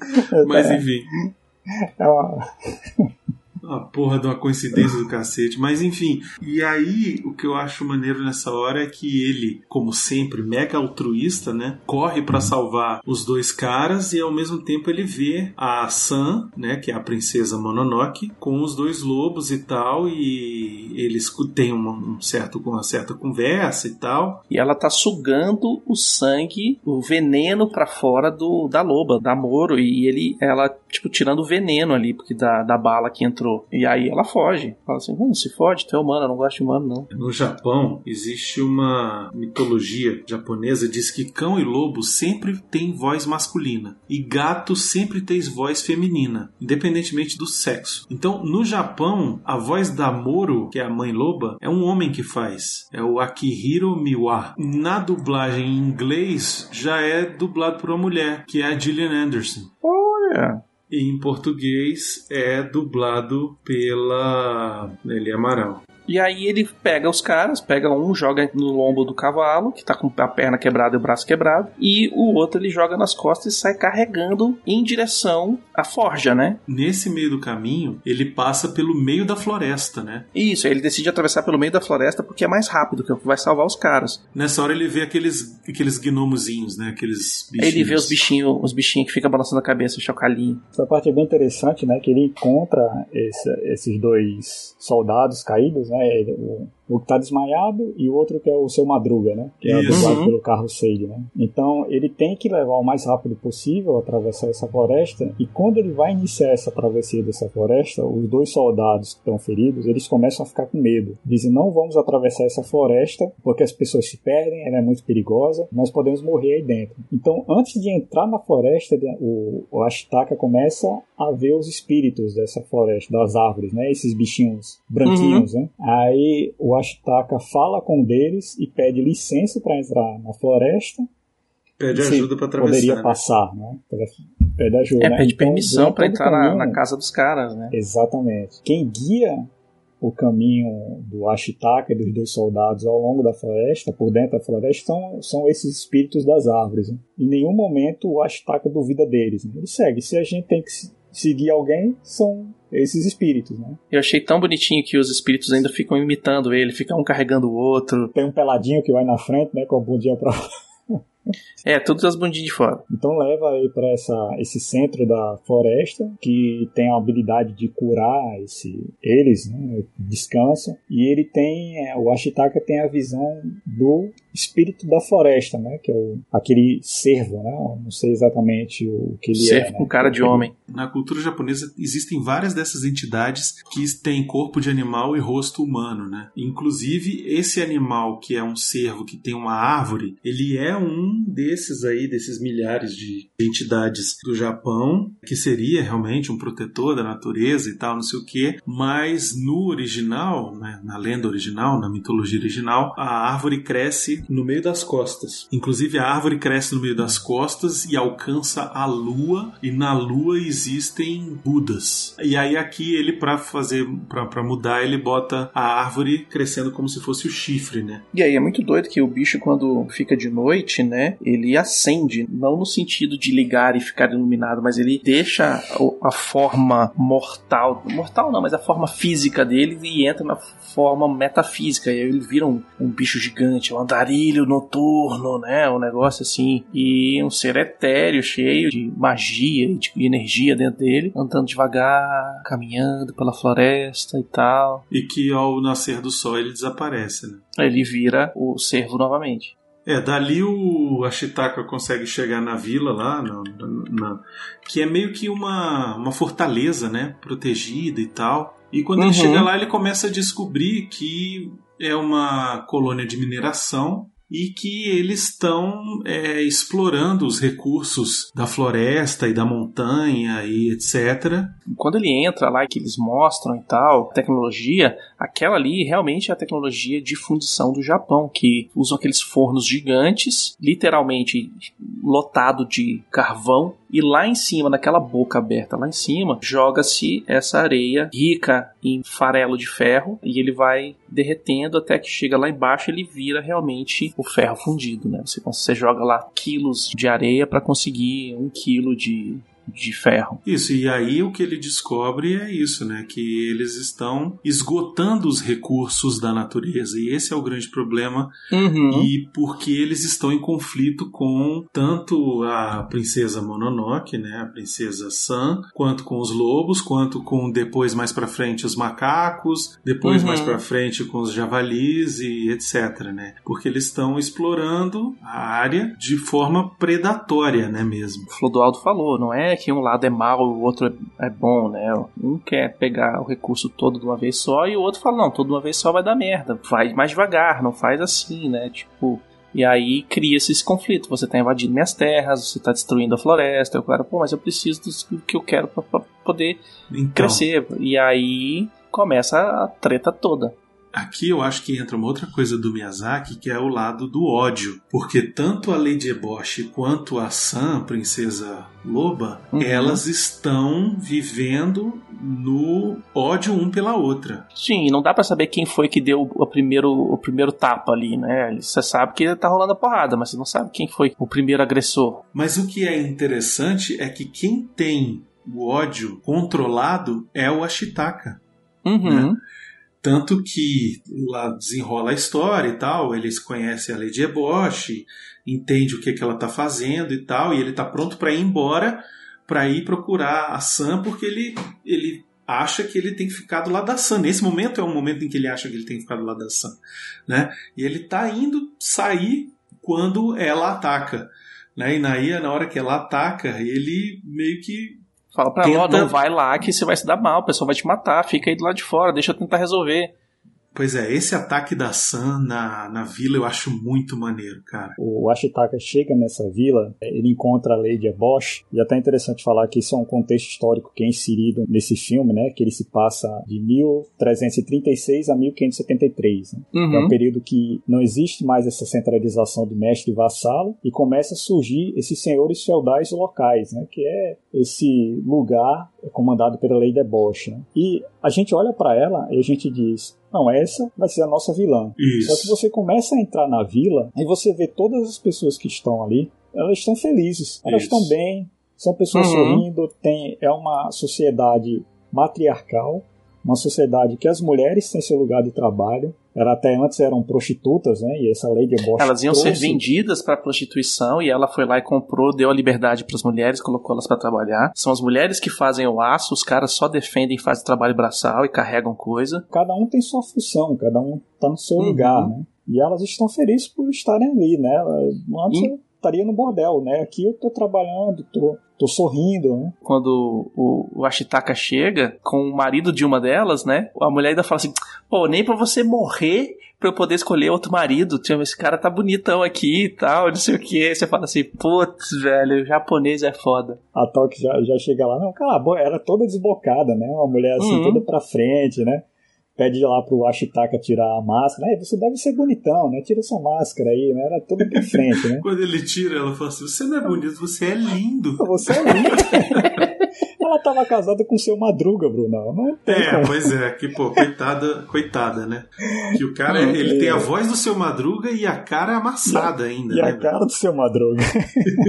Mas enfim. É uma... A porra de uma coincidência do cacete. Mas enfim. E aí, o que eu acho maneiro nessa hora é que ele, como sempre, mega altruísta, né? Corre para salvar os dois caras e ao mesmo tempo ele vê a Sam, né? Que é a princesa Mononoke, com os dois lobos e tal. E eles têm uma, um certo, uma certa conversa e tal. E ela tá sugando o sangue, o veneno para fora do da loba, da Moro. E ele, ela, tipo, tirando o veneno ali, porque da, da bala que entrou. E aí ela foge. Fala assim: hum, se fode, tu é humano, eu não gosto de humano, não. No Japão, existe uma mitologia japonesa diz que cão e lobo sempre têm voz masculina e gato sempre tem voz feminina, independentemente do sexo. Então, no Japão, a voz da Moro, que é a mãe loba, é um homem que faz. É o Akihiro Miwa. Na dublagem em inglês, já é dublado por uma mulher, que é a Gillian Anderson. Olha. E em português é dublado pela Nelly Amaral. E aí ele pega os caras, pega um, joga no lombo do cavalo, que tá com a perna quebrada e o braço quebrado, e o outro ele joga nas costas e sai carregando em direção à forja, né? Nesse meio do caminho, ele passa pelo meio da floresta, né? Isso, ele decide atravessar pelo meio da floresta porque é mais rápido, que é o que vai salvar os caras. Nessa hora ele vê aqueles, aqueles gnomozinhos, né? Aqueles bichinhos. Ele vê os bichinhos, os bichinhos que ficam balançando a cabeça, o chocalhinho. Essa parte é bem interessante, né? Que ele encontra esse, esses dois soldados caídos, né? Ele, o, o que tá desmaiado e o outro que é o seu Madruga, né? Que é dublado Uhum. pelo Carlos Seide, né? Então ele tem que levar o mais rápido possível atravessar essa floresta e quando ele vai iniciar essa travessia dessa floresta, os dois soldados que estão feridos, eles começam a ficar com medo. Dizem, não vamos atravessar essa floresta porque as pessoas se perdem, ela é muito perigosa, nós podemos morrer aí dentro. Então, antes de entrar na floresta, o, o Ashitaka começa a ver os espíritos dessa floresta, das árvores, né? Esses bichinhos branquinhos, né? Aí o Ashitaka fala com um deles e pede licença para entrar na floresta. Pede ajuda pra atravessar. Poderia né? passar, né? Pede ajuda. É, né? pede Então, permissão o entrar na, caminho- na casa dos caras, né? Exatamente. Quem guia o caminho do Ashitaka e dos dois soldados ao longo da floresta, por dentro da floresta, são, são esses espíritos das árvores. Né? Em nenhum momento o Ashitaka duvida deles. Né? Ele segue. Se a gente tem que se- seguir alguém, são esses espíritos. Né? Eu achei tão bonitinho que os espíritos ainda ficam imitando ele, ficam um carregando o outro. Tem um peladinho que vai na frente, né, com a bundinha pra É, todas as bundinhas de fora. Então leva aí para esse centro da floresta que tem a habilidade de curar esse, eles, né, descansam e ele tem é, o Ashitaka tem a visão do espírito da floresta, né, que é o, aquele cervo, né, não sei exatamente o que ele Serve é. né, com cara de homem. Na cultura japonesa existem várias dessas entidades que têm corpo de animal e rosto humano, né? Inclusive esse animal que é um cervo que tem uma árvore, ele é um desses aí, desses milhares de entidades do Japão, que seria realmente um protetor da natureza e tal, não sei o quê. Mas no original, né, na lenda original, na mitologia original, a árvore cresce no meio das costas. Inclusive a árvore cresce no meio das costas e alcança a lua e na lua existem budas. E aí aqui ele para fazer para mudar ele bota a árvore crescendo como se fosse o chifre, né? E aí é muito doido que o bicho, quando fica de noite, né? Ele acende, não no sentido de ligar e ficar iluminado, mas ele deixa a forma mortal. Mortal não, mas a forma física dele e entra na forma metafísica. E aí ele vira um, um bicho gigante, um andarilho noturno, né? Um negócio assim. E um ser etéreo, cheio de magia e de energia dentro dele, andando devagar, caminhando pela floresta e tal. E que ao nascer do sol ele desaparece, né? Ele vira o cervo novamente. É, dali o Ashitaka consegue chegar na vila lá, na- na- que é meio que uma, uma fortaleza, né? Protegida e tal. E quando Uhum. ele chega lá, ele começa a descobrir que é uma colônia de mineração e que eles estão é, explorando os recursos da floresta e da montanha e etc. Quando ele entra lá que eles mostram e tal, tecnologia, aquela ali realmente é a tecnologia de fundição do Japão, que usam aqueles fornos gigantes, literalmente lotado de carvão, e lá em cima, naquela boca aberta lá em cima, joga-se essa areia rica em farelo de ferro e ele vai derretendo até que chega lá embaixo ele vira realmente o ferro fundido, né? Você, você joga lá quilos de areia para conseguir um quilo de, de ferro. Isso, e aí o que ele descobre é isso, né? Que eles estão esgotando os recursos da natureza. E esse é o grande problema. Uhum. E porque eles estão em conflito com tanto a princesa Mononoke, né? A princesa San, quanto com os lobos, quanto com depois mais pra frente os macacos, depois Uhum. mais pra frente com os javalis e etc, né? Porque eles estão explorando a área de forma predatória, né mesmo. O Flodoaldo falou, não é que um lado é mal e o outro é, é bom, né? Um quer pegar o recurso todo de uma vez só e o outro fala, não, todo de uma vez só vai dar merda. Vai mais devagar, não faz assim, né? Tipo. E aí cria-se esse conflito. Você tá invadindo minhas terras, você tá destruindo a floresta. O cara, pô, mas eu preciso do que eu quero pra poder Então, crescer. E aí começa a treta toda. Aqui eu acho que entra uma outra coisa do Miyazaki, que é o lado do ódio. Porque tanto a Lady Eboshi quanto a Sam, princesa loba, Uhum. elas estão vivendo no ódio um pela outra. Sim, não dá pra saber quem foi que deu o primeiro, o primeiro tapa ali, né? Você sabe que tá rolando a porrada, mas você não sabe quem foi o primeiro agressor. Mas o que é interessante é que quem tem o ódio controlado é o Ashitaka. Uhum. Tanto que lá desenrola a história e tal, eles conhecem a Lady Eboshi, entende o que, que ela tá fazendo e tal, e ele tá pronto para ir embora, para ir procurar a Sam, porque ele, ele acha que ele tem que ficar do lado da Sam. Nesse momento é o momento em que ele acha que ele tem que ficar do lado da Sam, né? E ele tá indo sair quando ela ataca, né? E naí, na hora que ela ataca, ele meio que Fala pra ela, Tenta- não vai lá que você vai se dar mal, o pessoal vai te matar, fica aí do lado de fora, deixa eu tentar resolver. Pois é, esse ataque da Sam na, na vila eu acho muito maneiro, cara. O Ashitaka chega nessa vila, eh, ele encontra a Lady Ebosh, e é até interessante falar que isso é um contexto histórico que é inserido nesse filme, né, que ele se passa de 1336 a 1573. Né? É um Uhum. período que não existe mais essa centralização de mestre e vassalo e começa a surgir esses senhores feudais locais, né, que é esse lugar comandado pela Lady Ebosh. Né? E a gente olha para ela e a gente diz, não, essa vai ser a nossa vilã. Isso. Só que você começa a entrar na vila e você vê todas as pessoas que estão ali, elas estão felizes, elas Isso. estão bem, são pessoas Uhum. sorrindo, tem, é uma sociedade matriarcal, uma sociedade que as mulheres têm seu lugar de trabalho. Ela até antes eram prostitutas, né? E essa lei de Bosch Elas iam ser trouxe- vendidas pra prostituição e ela foi lá e comprou, deu a liberdade pras mulheres, colocou elas pra trabalhar. São as mulheres que fazem o aço, os caras só defendem, fazem trabalho braçal e carregam coisa. Cada um tem sua função, cada um está no seu Uhum. lugar, né? E elas estão felizes por estarem ali, né? Antes eu estaria no bordel, né? Aqui eu tô trabalhando, tô, tô sorrindo, né? Quando o, o Ashitaka chega com o marido de uma delas, né? A mulher ainda fala assim: pô, nem pra você morrer pra eu poder escolher outro marido. Tipo, esse cara tá bonitão aqui e tal, não sei o que. Você fala assim: putz, velho, o japonês é foda. A Toque já, já chega lá, não, cala a boca, era toda desbocada, né? Uma mulher assim, Uhum. toda pra frente, né? Pede lá pro Ashitaka tirar a máscara. Aí, você deve ser bonitão, né? Tira sua máscara aí, né? Era toda pra frente, né? Quando ele tira, ela fala assim: Você não é bonito, você é lindo. Você é lindo. Ela tava casada com seu Madruga, Bruno. Não tem É, como. pois é, que pô, coitada, coitada, né? Que o cara, Hum, ele é. tem a voz do seu Madruga e a cara amassada ainda, E né? a cara do seu Madruga.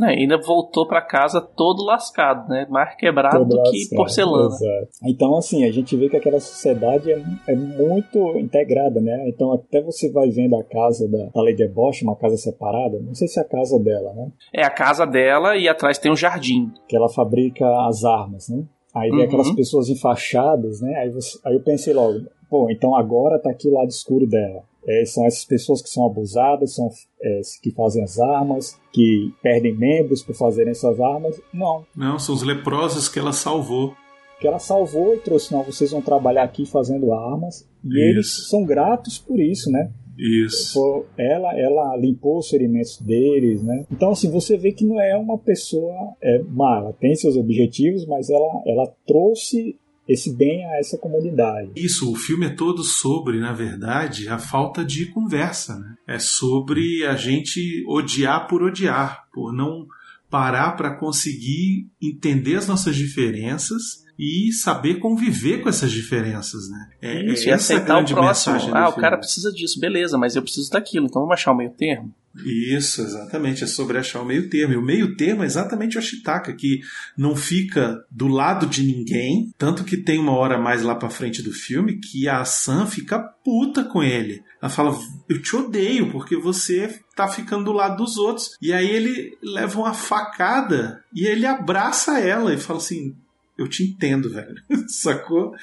Né, ainda voltou pra casa todo lascado, né? Mais quebrado Todo do que lascado, porcelana. exato. Então, assim, a gente vê que aquela sociedade é, é muito integrada, né? Então, até você vai vendo a casa da, da Lady Bosch, uma casa separada, não sei se é a casa dela, né? É a casa dela e atrás tem um jardim. Que ela fabrica as armas, né? Aí vem Uhum. aquelas pessoas enfaixadas, né? Aí, você- aí eu pensei logo, pô, então agora tá aqui o lado escuro dela. É, são essas pessoas que são abusadas, são é, que fazem as armas, que perdem membros por fazerem essas armas. Não, Não, são os leprosos que ela salvou. que ela salvou e trouxe, não, vocês vão trabalhar aqui fazendo armas. E Isso. eles são gratos por isso, né? Isso. Ela, ela limpou os ferimentos deles, né? Então, assim, você vê que não é uma pessoa é, má, ela tem seus objetivos, mas ela, ela trouxe esse bem a essa comunidade. Isso, o filme é todo sobre, na verdade, a falta de conversa, né? É sobre a gente odiar por odiar, por não parar para conseguir entender as nossas diferenças e saber conviver com essas diferenças, né? É, Isso, é e essa aceitar o grande próximo. mensagem do Ah, o filme. cara precisa disso, beleza, mas eu preciso daquilo, então vamos achar o meio termo. Isso, exatamente. É sobre achar o meio termo. E o meio termo é exatamente o Ashitaka, que não fica do lado de ninguém. Tanto que tem uma hora mais lá pra frente do filme que a Sam fica puta com ele. Ela fala: Eu te odeio porque você tá ficando do lado dos outros. E aí ele leva uma facada e ele abraça ela e fala assim: Eu te entendo, velho. Sacou?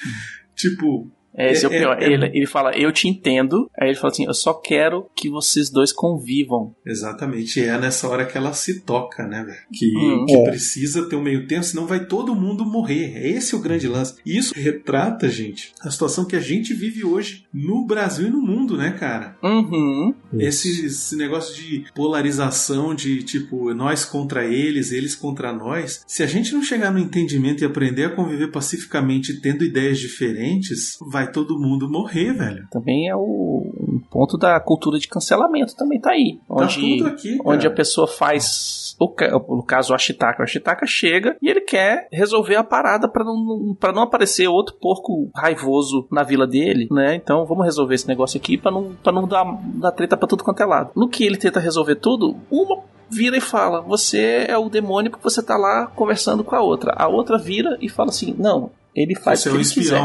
Tipo, É, esse é, o É- pior. é- Ele, ele fala, eu te entendo. Aí ele fala assim, eu só quero que vocês dois convivam. Exatamente, é nessa hora que ela se toca, né, velho? Que, Hum. que É. precisa ter um meio tempo, senão vai todo mundo morrer. É Esse o grande lance. E isso retrata, gente, a situação que a gente vive hoje no Brasil e no mundo, né, cara? Uhum. Esse, esse negócio de polarização, de tipo, nós contra eles, eles contra nós. Se a gente não chegar no entendimento e aprender a conviver pacificamente tendo ideias diferentes, vai todo mundo morrer, velho. Também é o um ponto da cultura de cancelamento também tá aí. Tá Onde, tudo aqui. onde a pessoa faz. O, no caso, o Ashitaka. O Ashitaka chega e ele quer resolver a parada pra não, pra não aparecer outro porco raivoso na vila dele, né? Então vamos resolver esse negócio aqui pra não, pra não dar, dar treta pra tudo quanto é lado. No que ele tenta resolver tudo, uma vira e fala: Você é o demônio porque você tá lá conversando com a outra. A outra vira e fala assim: Não, ele faz Você o é que um ele quiser.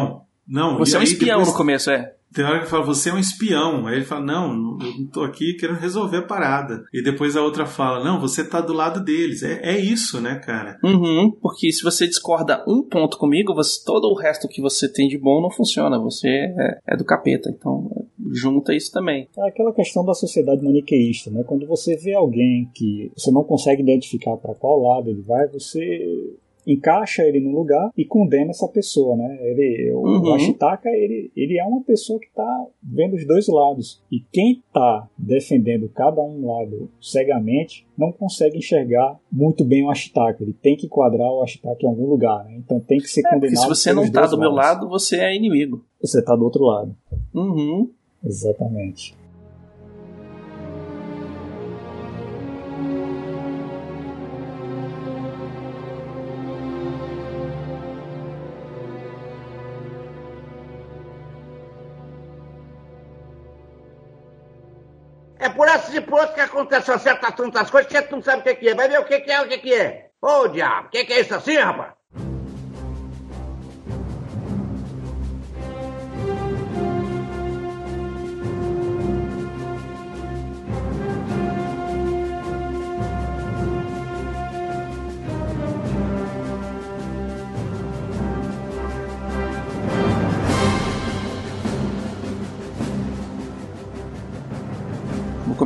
Não, Você e é um espião depois- no começo, é. Tem hora que fala, você é um espião. Aí ele fala, não, eu não tô aqui querendo resolver a parada. E depois a outra fala, não, você tá do lado deles. É, é isso, né, cara? Uhum, porque se você discorda um ponto comigo, você- todo o resto que você tem de bom não funciona. Você é, é do capeta. Então, junta isso também. É aquela questão da sociedade maniqueísta, né? Quando você vê alguém que você não consegue identificar para qual lado ele vai, você encaixa ele no lugar e condena essa pessoa, né? Ele, o- Uhum. Ashitaka, ele, ele é uma pessoa que está vendo os dois lados. E quem está defendendo cada um lado cegamente não consegue enxergar muito bem o Ashitaka. Ele tem que quadrar o Ashitaka em algum lugar, né? Então tem que ser É, condenado se você não tá dois do meu lados. lado, você é inimigo. Você está do outro lado. Uhum. Exatamente. E que acontecem certas tantas coisas que gente não sabe o que, que é. Vai ver o que, é, o que, que é. Ô, diabo, o que, que é isso assim, rapaz?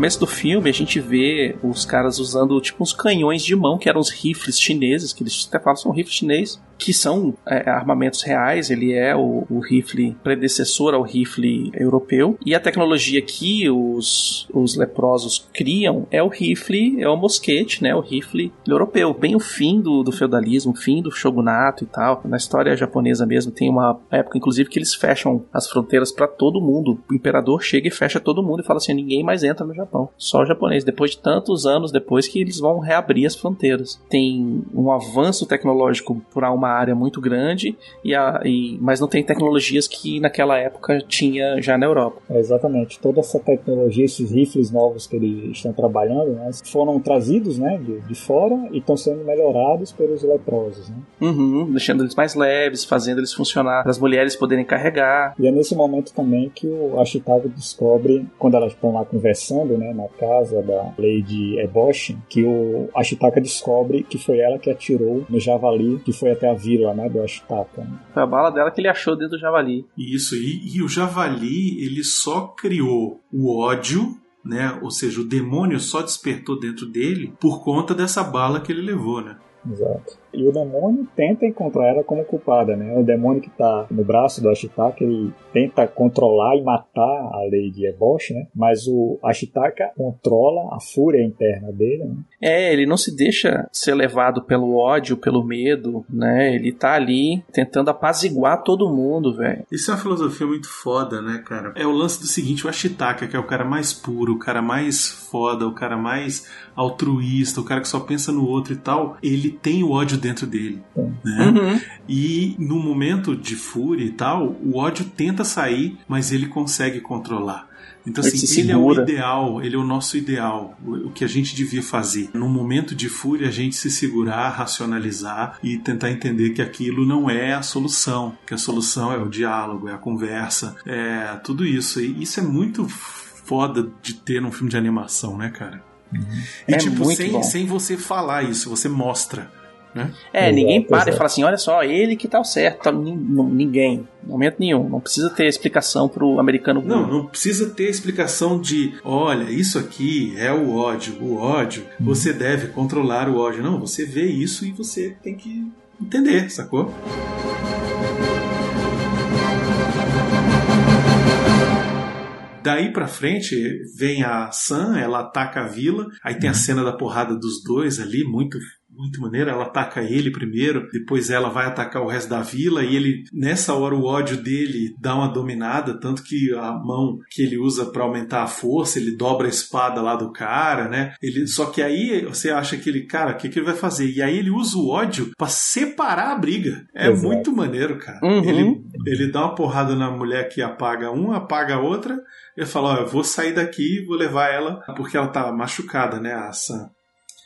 Começo do filme, a gente vê os caras usando tipo uns canhões de mão, que eram os rifles chineses, que eles até falam são rifles chineses, que são é, armamentos reais. Ele é o, o rifle predecessor ao rifle europeu. E a tecnologia que os, os leprosos criam é o rifle, é o mosquete, né? O rifle europeu. Bem o fim do, do feudalismo, fim do shogunato e tal. Na história japonesa mesmo, tem uma época, inclusive, que eles fecham as fronteiras para todo mundo. O imperador chega e fecha todo mundo e fala assim: ninguém mais entra no Japão. Só o japonês. Depois de tantos anos depois que eles vão reabrir as fronteiras. Tem um avanço tecnológico por uma área muito grande, e a, e, mas não tem tecnologias que naquela época tinha já na Europa. É, exatamente. Toda essa tecnologia, esses rifles novos que eles estão trabalhando, né, foram trazidos né, de, de fora e estão sendo melhorados pelos leprosos. Né? Uhum, deixando eles mais leves, fazendo eles funcionar para as mulheres poderem carregar. E é nesse momento também que o Ashitaka descobre, quando elas estão lá conversando né, na casa da Lady Eboshi, que o Ashitaka descobre que foi ela que atirou no javali que foi até a vila né, do Ashitaka. né. Foi a bala dela que ele achou dentro do javali. Isso, e, e o Javali, ele só criou o ódio, né? Ou seja, o demônio só despertou dentro dele por conta dessa bala que ele levou, né? Exato. E o demônio tenta encontrar ela como culpada, né? O demônio que tá no braço do Ashitaka, ele tenta controlar e matar a Lady Ebosh, né? Mas o Ashitaka controla a fúria interna dele, né? É, ele não se deixa ser levado pelo ódio, pelo medo, né? Ele tá ali tentando apaziguar todo mundo, velho. Isso é uma filosofia muito foda, né, cara? É o lance do seguinte, o Ashitaka, que é o cara mais puro, o cara mais foda, o cara mais altruísta, o cara que só pensa no outro e tal, ele tem o ódio dentro dele, né? Uhum. E no momento de fúria e tal, o ódio tenta sair, mas ele consegue controlar. Então, Ele assim, se ele é o ideal, ele é o nosso ideal, o que a gente devia fazer. Num momento de fúria, a gente se segurar, racionalizar e tentar entender que aquilo não é a solução, que a solução é o diálogo, é a conversa, é tudo isso. E isso é muito foda de ter num filme de animação, né, cara? E É tipo, muito sem, bom. sem você falar isso, você mostra. Né? É, Exato, ninguém para e exato. fala assim, olha só, ele que tá o certo, tá, ninguém, momento nenhum, não precisa ter explicação pro americano Não, burro. não precisa ter explicação de, olha, isso aqui é o ódio. O ódio, você deve controlar o ódio. Não, você vê isso e você tem que entender, sacou? Daí pra frente vem a Sam, ela ataca a vila, aí tem a cena da porrada dos dois ali, muito muito maneira, ela ataca ele primeiro, depois ela vai atacar o resto da vila e ele nessa hora o ódio dele dá uma dominada, tanto que a mão que ele usa pra aumentar a força, ele dobra a espada lá do cara, né? Ele só que aí você acha que ele, cara, o que que ele vai fazer? E aí ele usa o ódio pra separar a briga. É Exato. muito maneiro, cara. Uhum. Ele ele dá uma porrada na mulher que apaga uma, apaga a outra. Ele fala: Ó, eu vou sair daqui, vou levar ela, porque ela tá machucada, né, a Sam.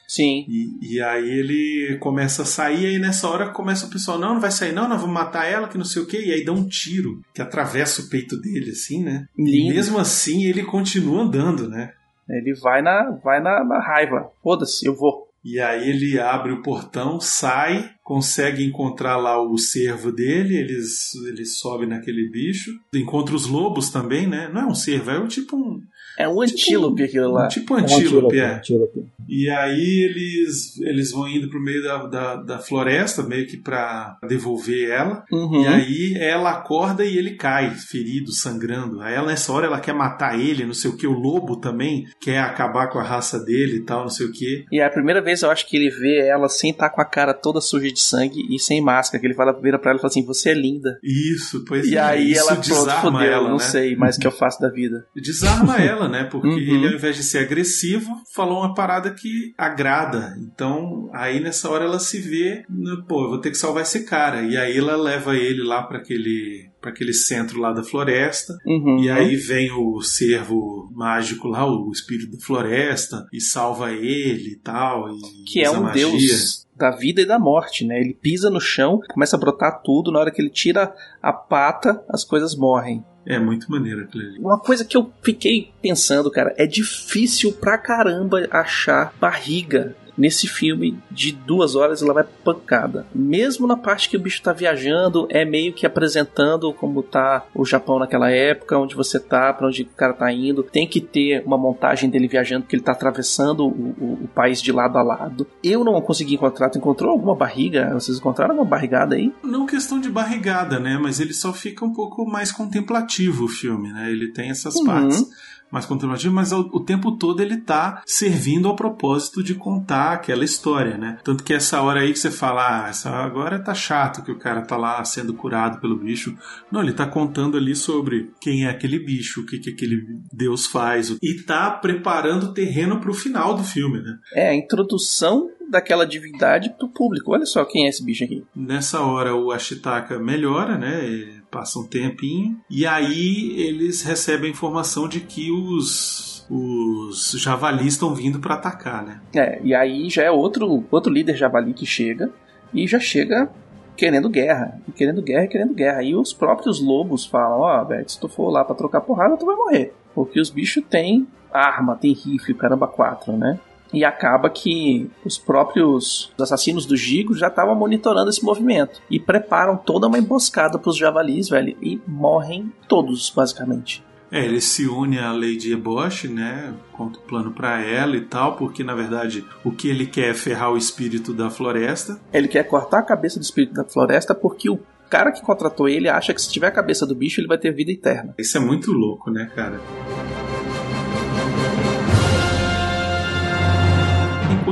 Sim. E, e aí ele começa a sair, e aí nessa hora começa o pessoal: não, não vai sair, não, nós vamos matar ela, que não sei o quê. E aí dá um tiro que atravessa o peito dele, assim, né? E Lindo. mesmo assim ele continua andando, né? Ele vai na, vai na, na raiva. Foda-se, eu vou. E aí ele abre o portão, sai, consegue encontrar lá o cervo dele, eles, ele sobe naquele bicho, encontra os lobos também, né? Não é um cervo, é um tipo um. É um antílope aquilo lá. Tipo um Um antílope, é. antílope. E aí eles, eles vão indo pro meio da, da, da floresta, meio que pra devolver ela. Uhum. E aí ela acorda e ele cai, ferido, sangrando. Aí ela, nessa hora ela quer matar ele, não sei o que. O lobo também quer acabar com a raça dele e tal, não sei o que. E é a primeira vez eu acho que ele vê ela sem estar com a cara toda suja de sangue e sem máscara. Que ele fala, vira pra ela e fala assim: Você é linda. Isso, pois E é. aí isso ela pronto, desarma fodeu, ela, não né? sei mais o que eu faço da vida. Desarma ela, né? Porque Uhum. ele, ao invés de ser agressivo, falou uma parada que agrada. Então, aí nessa hora ela se vê, pô, eu vou ter que salvar esse cara. E aí ela leva ele lá para aquele para aquele centro lá da floresta. Uhum. E aí vem o servo mágico lá, o espírito da floresta, e salva ele e tal. E que é um magia. deus da vida e da morte, né? Ele pisa no chão, começa a brotar tudo, na hora que ele tira a pata, as coisas morrem. É muito maneiro aquilo ali. Uma coisa que eu fiquei pensando, cara, é difícil pra caramba achar barriga nesse filme de duas horas ela vai pancada. Mesmo na parte que o bicho tá viajando, é meio que apresentando como tá o Japão naquela época, onde você tá, pra onde o cara tá indo. Tem que ter uma montagem dele viajando, porque ele tá atravessando o, o- o país de lado a lado. Eu não consegui encontrar. Tu encontrou alguma barriga? Vocês encontraram alguma barrigada aí? Não questão de barrigada, né? Mas ele só fica um pouco mais contemplativo o filme, né? Ele tem essas Uhum. partes mais contemplativas, mas ao- o tempo todo ele tá servindo ao propósito de contar aquela história, né? Tanto que essa hora aí que você fala, ah, essa agora tá chato que o cara tá lá sendo curado pelo bicho. Não, ele tá contando ali sobre quem é aquele bicho, o que que aquele Deus faz e tá preparando o terreno pro final do filme, né? É a introdução daquela divindade pro público. Olha só quem é esse bicho aqui. Nessa hora o Ashitaka melhora, né? Ele passa um tempinho e aí eles recebem a informação de que os os javalis estão vindo para atacar, né? É, e aí já é outro, outro líder javali que chega e já chega querendo guerra, querendo guerra, querendo guerra. E os próprios lobos falam: Ó, velho, se tu for lá pra trocar porrada, tu vai morrer. Porque os bichos têm arma, tem rifle, caramba, quatro, né? E acaba que os próprios assassinos do Gigo já estavam monitorando esse movimento e preparam toda uma emboscada pros javalis, velho, e morrem todos, basicamente. É, ele se une à Lady Ebosh, né? Conta o plano pra ela e tal, porque na verdade o que ele quer é ferrar o espírito da floresta. Ele quer cortar a cabeça do espírito da floresta porque o cara que contratou ele acha que se tiver a cabeça do bicho ele vai ter vida eterna. Isso é muito louco, né, cara?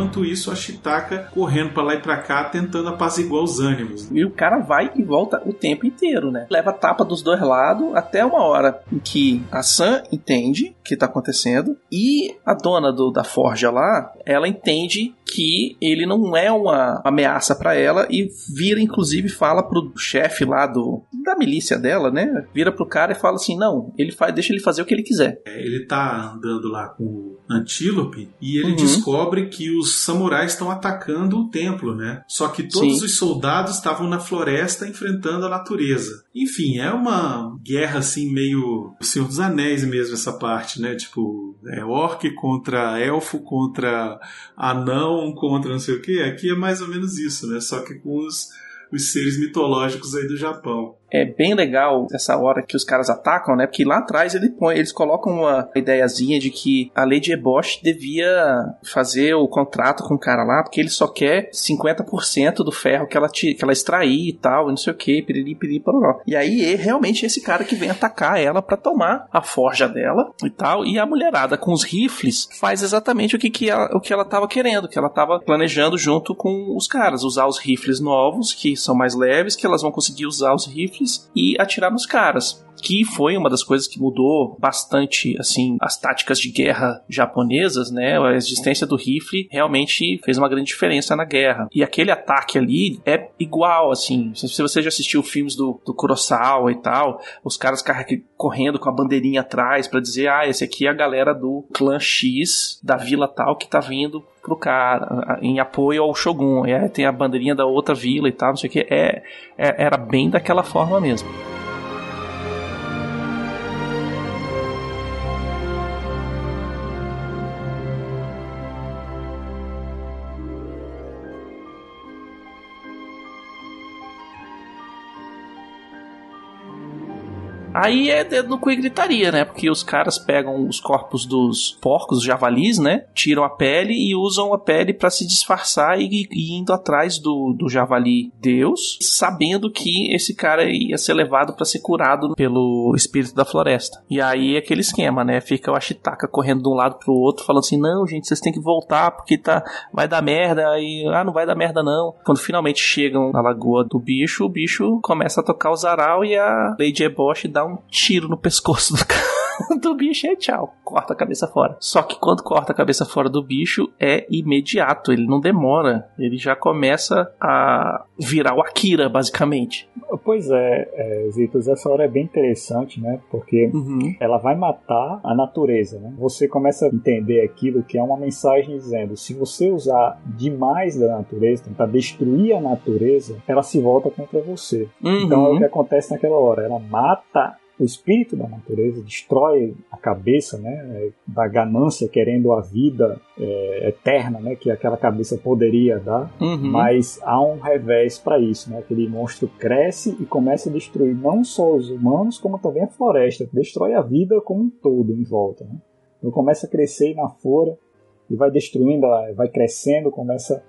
Enquanto isso, a Chitaka correndo pra lá e pra cá, tentando apaziguar os ânimos. E o cara vai e volta o tempo inteiro, né? Leva tapa dos dois lados até uma hora em que a Sam entende o que tá acontecendo e a dona do, da forja lá, ela entende que ele não é uma ameaça pra ela e vira, inclusive, fala pro chefe lá do da milícia dela, né? Vira pro cara e fala assim: não, ele faz, deixa ele fazer o que ele quiser. É, Ele tá andando lá com o Antílope e ele Uhum. descobre que os samurais estão atacando o templo, né? Só que todos Sim. os soldados estavam na floresta enfrentando a natureza. Enfim, é uma guerra assim meio o Senhor dos Anéis mesmo essa parte, né? Tipo, é orc contra elfo contra anão contra não sei o que. Aqui é mais ou menos isso, né? Só que com os, os seres mitológicos aí do Japão. É bem legal essa hora que os caras atacam, né? Porque lá atrás ele põe, eles colocam uma ideiazinha de que a Lady Ebosh devia fazer o contrato com o cara lá, porque ele só quer 50% do ferro que ela, que ela extrair e tal, e não sei o que, piriri, piriri, pororó. E aí é realmente esse cara que vem atacar ela pra tomar a forja dela e tal. E a mulherada com os rifles faz exatamente o que, que ela, o que ela tava querendo, que ela tava planejando junto com os caras, usar os rifles novos, que são mais leves, que elas vão conseguir usar os rifles e atirar nos caras. Que foi uma das coisas que mudou bastante, assim, as táticas de guerra japonesas, né? A existência do rifle realmente fez uma grande diferença na guerra. E aquele ataque ali é igual, assim. Se você já assistiu filmes do, do Kurosawa e tal, os caras correndo com a bandeirinha atrás pra dizer, ah, esse aqui é a galera do clã X da vila tal que tá vindo pro cara, em apoio ao Shogun. E aí tem a bandeirinha da outra vila e tal, não sei o que. É, é- era bem daquela forma mesmo. Aí é dedo no cu e gritaria, né? Porque os caras pegam os corpos dos porcos, os javalis, né? Tiram a pele e usam a pele pra se disfarçar e, e indo atrás do, do javali Deus, sabendo que esse cara ia ser levado pra ser curado pelo espírito da floresta. E aí é aquele esquema, né? Fica o Ashitaka correndo de um lado pro outro, falando assim: não, gente, vocês têm que voltar porque tá, vai dar merda. Aí, ah, não vai dar merda não. Quando finalmente chegam na lagoa do bicho, o bicho começa a tocar o zaral e a Lady Ebosh dá um tiro no pescoço do cara. Do bicho e tchau, corta a cabeça fora. Só que quando corta a cabeça fora do bicho é imediato, ele não demora, ele já começa a virar o Akira, basicamente. Pois é, é Zitos, essa hora é bem interessante, né? Porque Uhum. ela vai matar a natureza, né? Você começa a entender aquilo que é uma mensagem dizendo: se você usar demais da natureza, tentar destruir a natureza, ela se volta contra você. Então é o Uhum. que acontece naquela hora. Ela mata o espírito da natureza, destrói a cabeça, né, da ganância querendo a vida é, eterna, né, que aquela cabeça poderia dar. Uhum. Mas há um revés para isso, né? Aquele monstro cresce e começa a destruir não só os humanos, como também a floresta, destrói a vida como um todo em volta, né? Então começa a crescer na flora e vai destruindo, vai crescendo, começa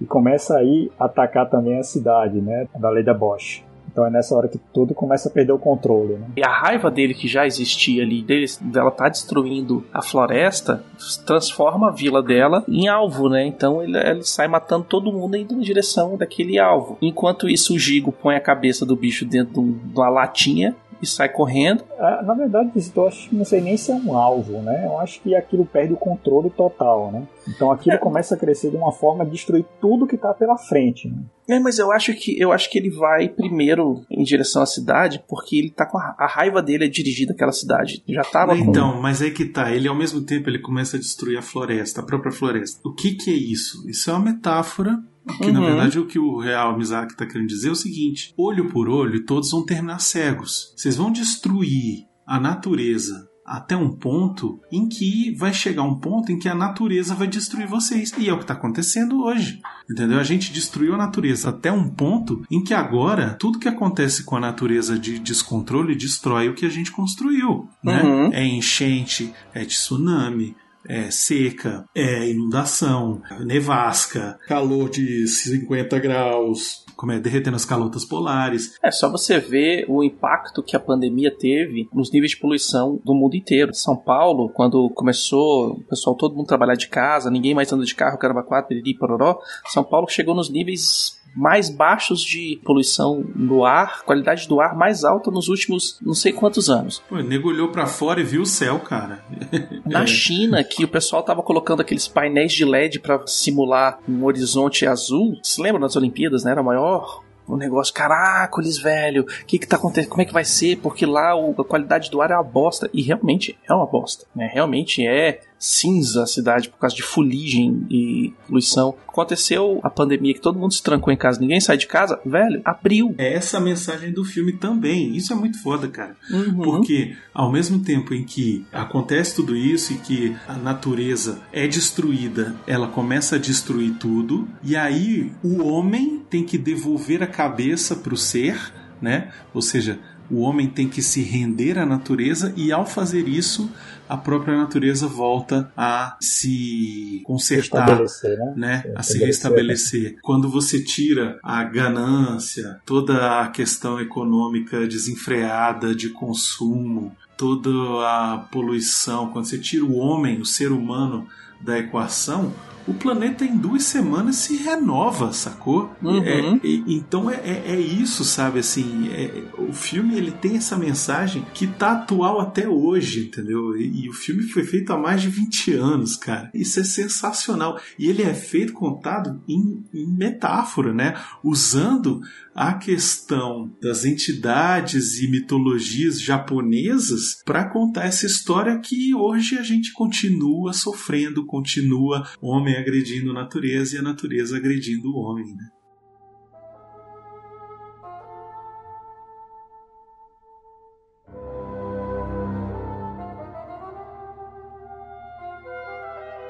e começa aí a atacar também a cidade, né? Da lei da Bosch. Então é nessa hora que tudo começa a perder o controle, né? E a raiva dele que já existia ali, dela tá destruindo a floresta, transforma a vila dela em alvo, né? Então ele, ele sai matando todo mundo indo na direção daquele alvo. Enquanto isso, o Gigo põe a cabeça do bicho dentro de, de uma latinha e sai correndo. Ah, Na verdade, eu acho que não sei nem se é um alvo, né? Eu acho que aquilo perde o controle total, né? Então aquilo começa a crescer de uma forma a destruir tudo que tá pela frente, né? É, mas eu acho que eu acho que ele vai primeiro em direção à cidade, porque ele tá com a, a raiva dele é dirigida àquela cidade. Já tava com Então, mas aí que tá. Ele ao mesmo tempo ele começa a destruir a floresta, a própria floresta. O que que é isso? Isso é uma metáfora. Que na Uhum. verdade o que o real Mizaki tá querendo dizer é o seguinte: olho por olho, todos vão terminar cegos. Vocês vão destruir a natureza até um ponto em que vai chegar um ponto em que a natureza vai destruir vocês. E é o que está acontecendo hoje. Entendeu? A gente destruiu a natureza até um ponto em que agora tudo que acontece com a natureza de descontrole destrói o que a gente construiu. Né? Uhum. É enchente, é tsunami, é seca, é inundação, nevasca, calor de 50 graus, como é derretendo as calotas polares. É só você ver o impacto que a pandemia teve nos níveis de poluição do mundo inteiro. São Paulo, quando começou o pessoal todo mundo trabalhar de casa, ninguém mais anda de carro, caramba, quatro, piriri, pororó. São Paulo chegou nos níveis mais baixos de poluição no ar, qualidade do ar mais alta nos últimos não sei quantos anos. Pô, o nego olhou pra fora e viu o céu, cara. Na China, que o pessoal tava colocando aqueles painéis de LED para simular um horizonte azul. Se lembra das Olimpíadas, né? Era o maior um negócio, caracoles, velho, o que que tá acontecendo? Como é que vai ser? Porque lá o- a qualidade do ar é uma bosta. E realmente é uma bosta, né? Realmente é cinza a cidade por causa de fuligem e poluição. Aconteceu a pandemia que todo mundo se trancou em casa, ninguém sai de casa, velho, abriu. É essa a mensagem do filme também. Isso é muito foda, cara. Uhum. Porque ao mesmo tempo em que acontece tudo isso e que a natureza é destruída, ela começa a destruir tudo, e aí o homem tem que devolver a cabeça para o ser, né? Ou seja, o homem tem que se render à natureza e ao fazer isso, a própria natureza volta a se consertar né? né, a se Restabelecer. restabelecer. Quando você tira a ganância, toda a questão econômica desenfreada de consumo, toda a poluição, quando você tira o homem, o ser humano da equação, o planeta em duas semanas se renova, sacou? Uhum. É, então é, é, é isso, sabe? Assim, é- o filme ele tem essa mensagem que tá atual até hoje, entendeu? E, e o filme foi feito há mais de 20 anos, cara. Isso é sensacional. E ele é feito contado em, em metáfora, né? Usando a questão das entidades e mitologias japonesas para contar essa história que hoje a gente continua sofrendo, continua homem agredindo a natureza e a natureza agredindo o homem, né?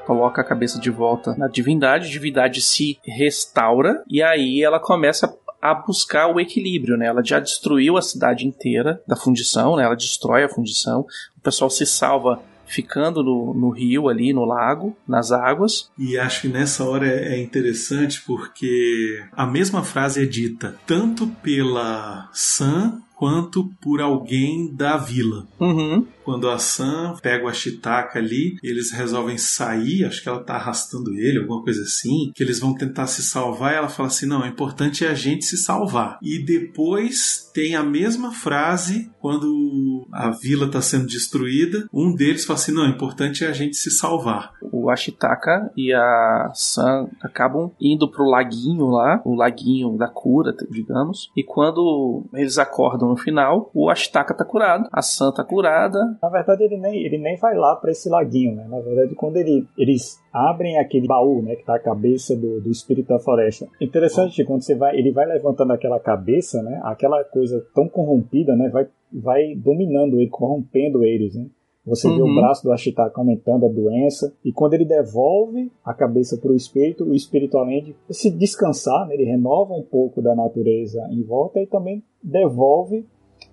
coloca a cabeça de volta na divindade, a divindade se restaura e aí ela começa a buscar o equilíbrio, né? Ela já destruiu a cidade inteira da fundição, né? Ela destrói a fundição. O pessoal se salva ficando no, no rio ali, no lago, nas águas. E acho que nessa hora é é interessante porque a mesma frase é dita tanto pela Sam quanto por alguém da vila. Uhum. Quando a Sam pega o Ashitaka ali, eles resolvem sair, acho que ela tá arrastando ele, alguma coisa assim, que eles vão tentar se salvar e ela fala assim: não, o importante é a gente se salvar. E depois tem a mesma frase quando a vila tá sendo destruída, um deles fala assim: não, o importante é a gente se salvar. O Ashitaka e a Sam acabam indo pro laguinho lá, o laguinho da cura, digamos. E quando eles acordam no final, o Ashitaka tá curado, a Sam tá curada. Na verdade, ele nem, ele nem vai lá para esse laguinho, né? Na verdade, quando ele, eles abrem aquele baú, né? Que tá a cabeça do, do espírito da floresta. Interessante, quando você vai, ele vai levantando aquela cabeça, né? Aquela coisa tão corrompida, né? Vai, vai dominando ele, corrompendo eles, né? Você vê Uhum. o braço do Ashitaka aumentando a doença. E quando ele devolve a cabeça para o espírito, o espírito, além de se descansar, né, ele renova um pouco da natureza em volta e também devolve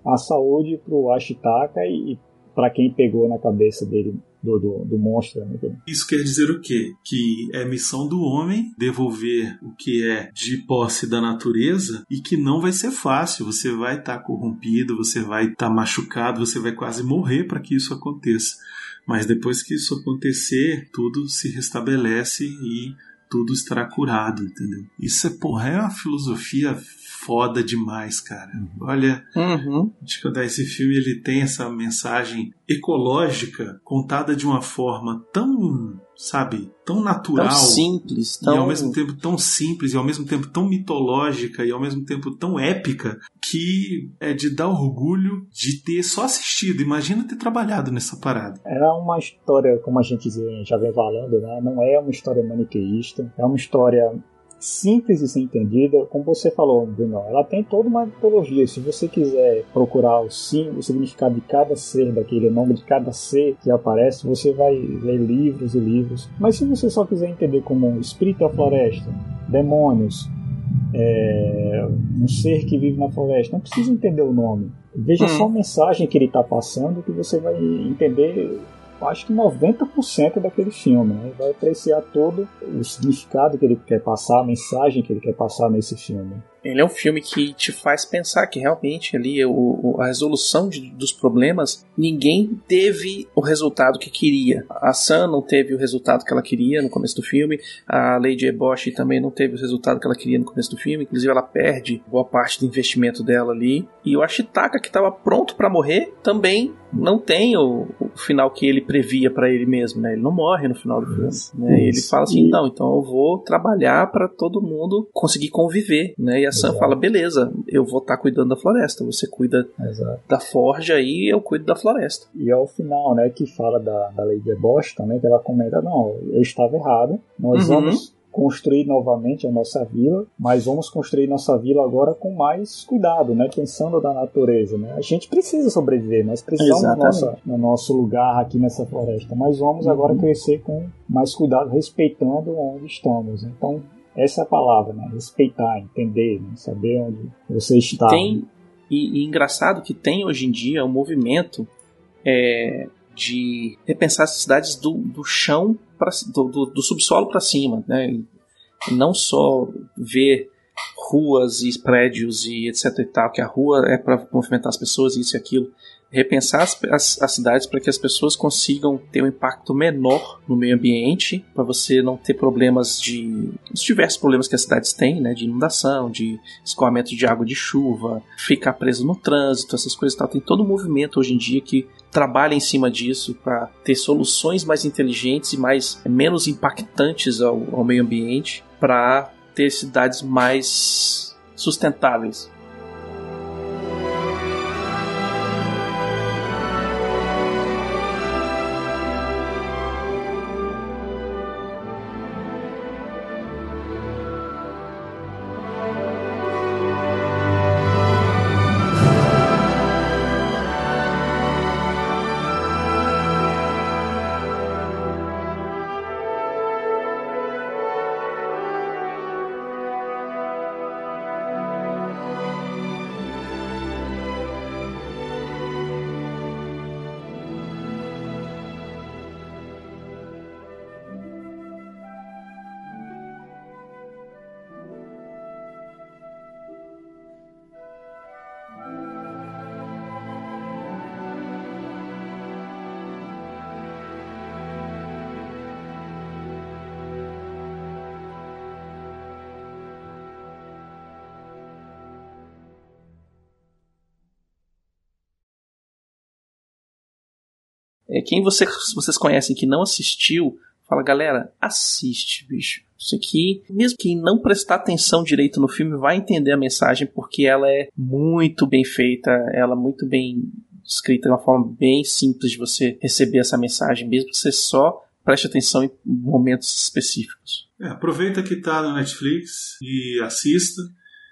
a saúde para o Ashitaka e, e para quem pegou na cabeça dele, do, do, do monstro. Né? Isso quer dizer o quê? Que é missão do homem devolver o que é de posse da natureza e que não vai ser fácil. Você vai estar corrompido, você vai estar machucado, você vai quase morrer para que isso aconteça. Mas depois que isso acontecer, tudo se restabelece e tudo estará curado, entendeu? Isso é, porra, é uma filosofia foda demais, cara. Olha, Uhum. Acho que esse filme ele tem essa mensagem ecológica contada de uma forma tão, sabe, tão natural Tão simples, e tão... ao mesmo tempo tão simples e ao mesmo tempo tão mitológica e ao mesmo tempo tão épica que é de dar orgulho de ter só assistido. Imagina ter trabalhado nessa parada. É uma história, como a gente já vem falando, né? não é uma história maniqueísta, é uma história simples de ser entendida. Como você falou, Bruno, ela tem toda uma mitologia. Se você quiser procurar o, sim, o significado de cada ser daquele, o nome de cada ser que aparece, você vai ler livros e livros. Mas se você só quiser entender como um espírito da floresta, demônios, é, um ser que vive na floresta, não precisa entender o nome. Veja hum. só a mensagem que ele está passando que você vai entender acho que 90% daquele filme. Né? Vai apreciar todo o significado que ele quer passar, a mensagem que ele quer passar nesse filme. Ele é um filme que te faz pensar que realmente ali o, a resolução de, dos problemas, ninguém teve o resultado que queria. A Sam não teve o resultado que ela queria no começo do filme, a Lady Eboshi também não teve o resultado que ela queria no começo do filme, inclusive ela perde boa parte do investimento dela ali. E o Ashitaka, que estava pronto para morrer, também não tem o, o final que ele previa para ele mesmo, né? Ele não morre no final do filme. Né? Ele fala assim, não, então eu vou trabalhar para todo mundo conseguir conviver, né? E a Sam fala, beleza, eu vou estar tá cuidando da floresta, você cuida Exato. da forja e eu cuido da floresta. E é o final, né, que fala da, da lei de Bosch também, que ela comenta, não, eu estava errado, nós uhum. vamos construir novamente a nossa vila, mas vamos construir nossa vila agora com mais cuidado, né? Pensando na natureza, né? A gente precisa sobreviver, nós precisamos no nosso, no nosso lugar aqui nessa floresta, mas vamos uhum. agora crescer com mais cuidado, respeitando onde estamos. Então, essa é a palavra, né? Respeitar, entender, né? saber onde você está. Tem, e, e, engraçado que tem hoje em dia um movimento é, de repensar as cidades do, do chão, pra, do, do, do subsolo para cima, né? não só ver ruas e prédios e etc e tal, que a rua é para movimentar as pessoas, isso e aquilo, repensar as, as, as cidades para que as pessoas consigam ter um impacto menor no meio ambiente, para você não ter problemas de. os diversos problemas que as cidades têm, né? De inundação, de escoamento de água de chuva, ficar preso no trânsito, essas coisas tal. Tem todo um movimento hoje em dia que trabalha em cima disso para ter soluções mais inteligentes e mais menos impactantes ao, ao meio ambiente para ter cidades mais sustentáveis. Quem você, vocês conhecem que não assistiu, fala, galera, assiste, bicho. Isso aqui, mesmo quem não prestar atenção direito no filme, vai entender a mensagem porque ela é muito bem feita, ela é muito bem escrita de uma forma bem simples de você receber essa mensagem, mesmo que você só preste atenção em momentos específicos. É, aproveita que está no Netflix e assista.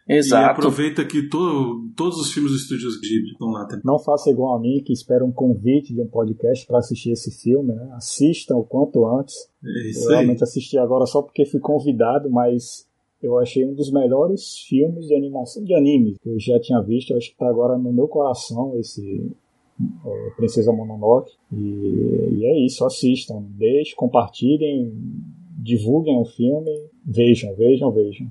Exato. E aproveita que to, todos os filmes do Estúdios Ghibli estão lá também. Não faça igual a mim, que espera um convite de um podcast para assistir esse filme. Né? Assistam o quanto antes. É isso eu aí. realmente assisti agora só porque fui convidado, mas eu achei um dos melhores filmes de animação, de anime que eu já tinha visto. Eu acho que está agora no meu coração esse Princesa Mononoke. E, e é isso, assistam, deixem, compartilhem, divulguem o filme, vejam, vejam, vejam.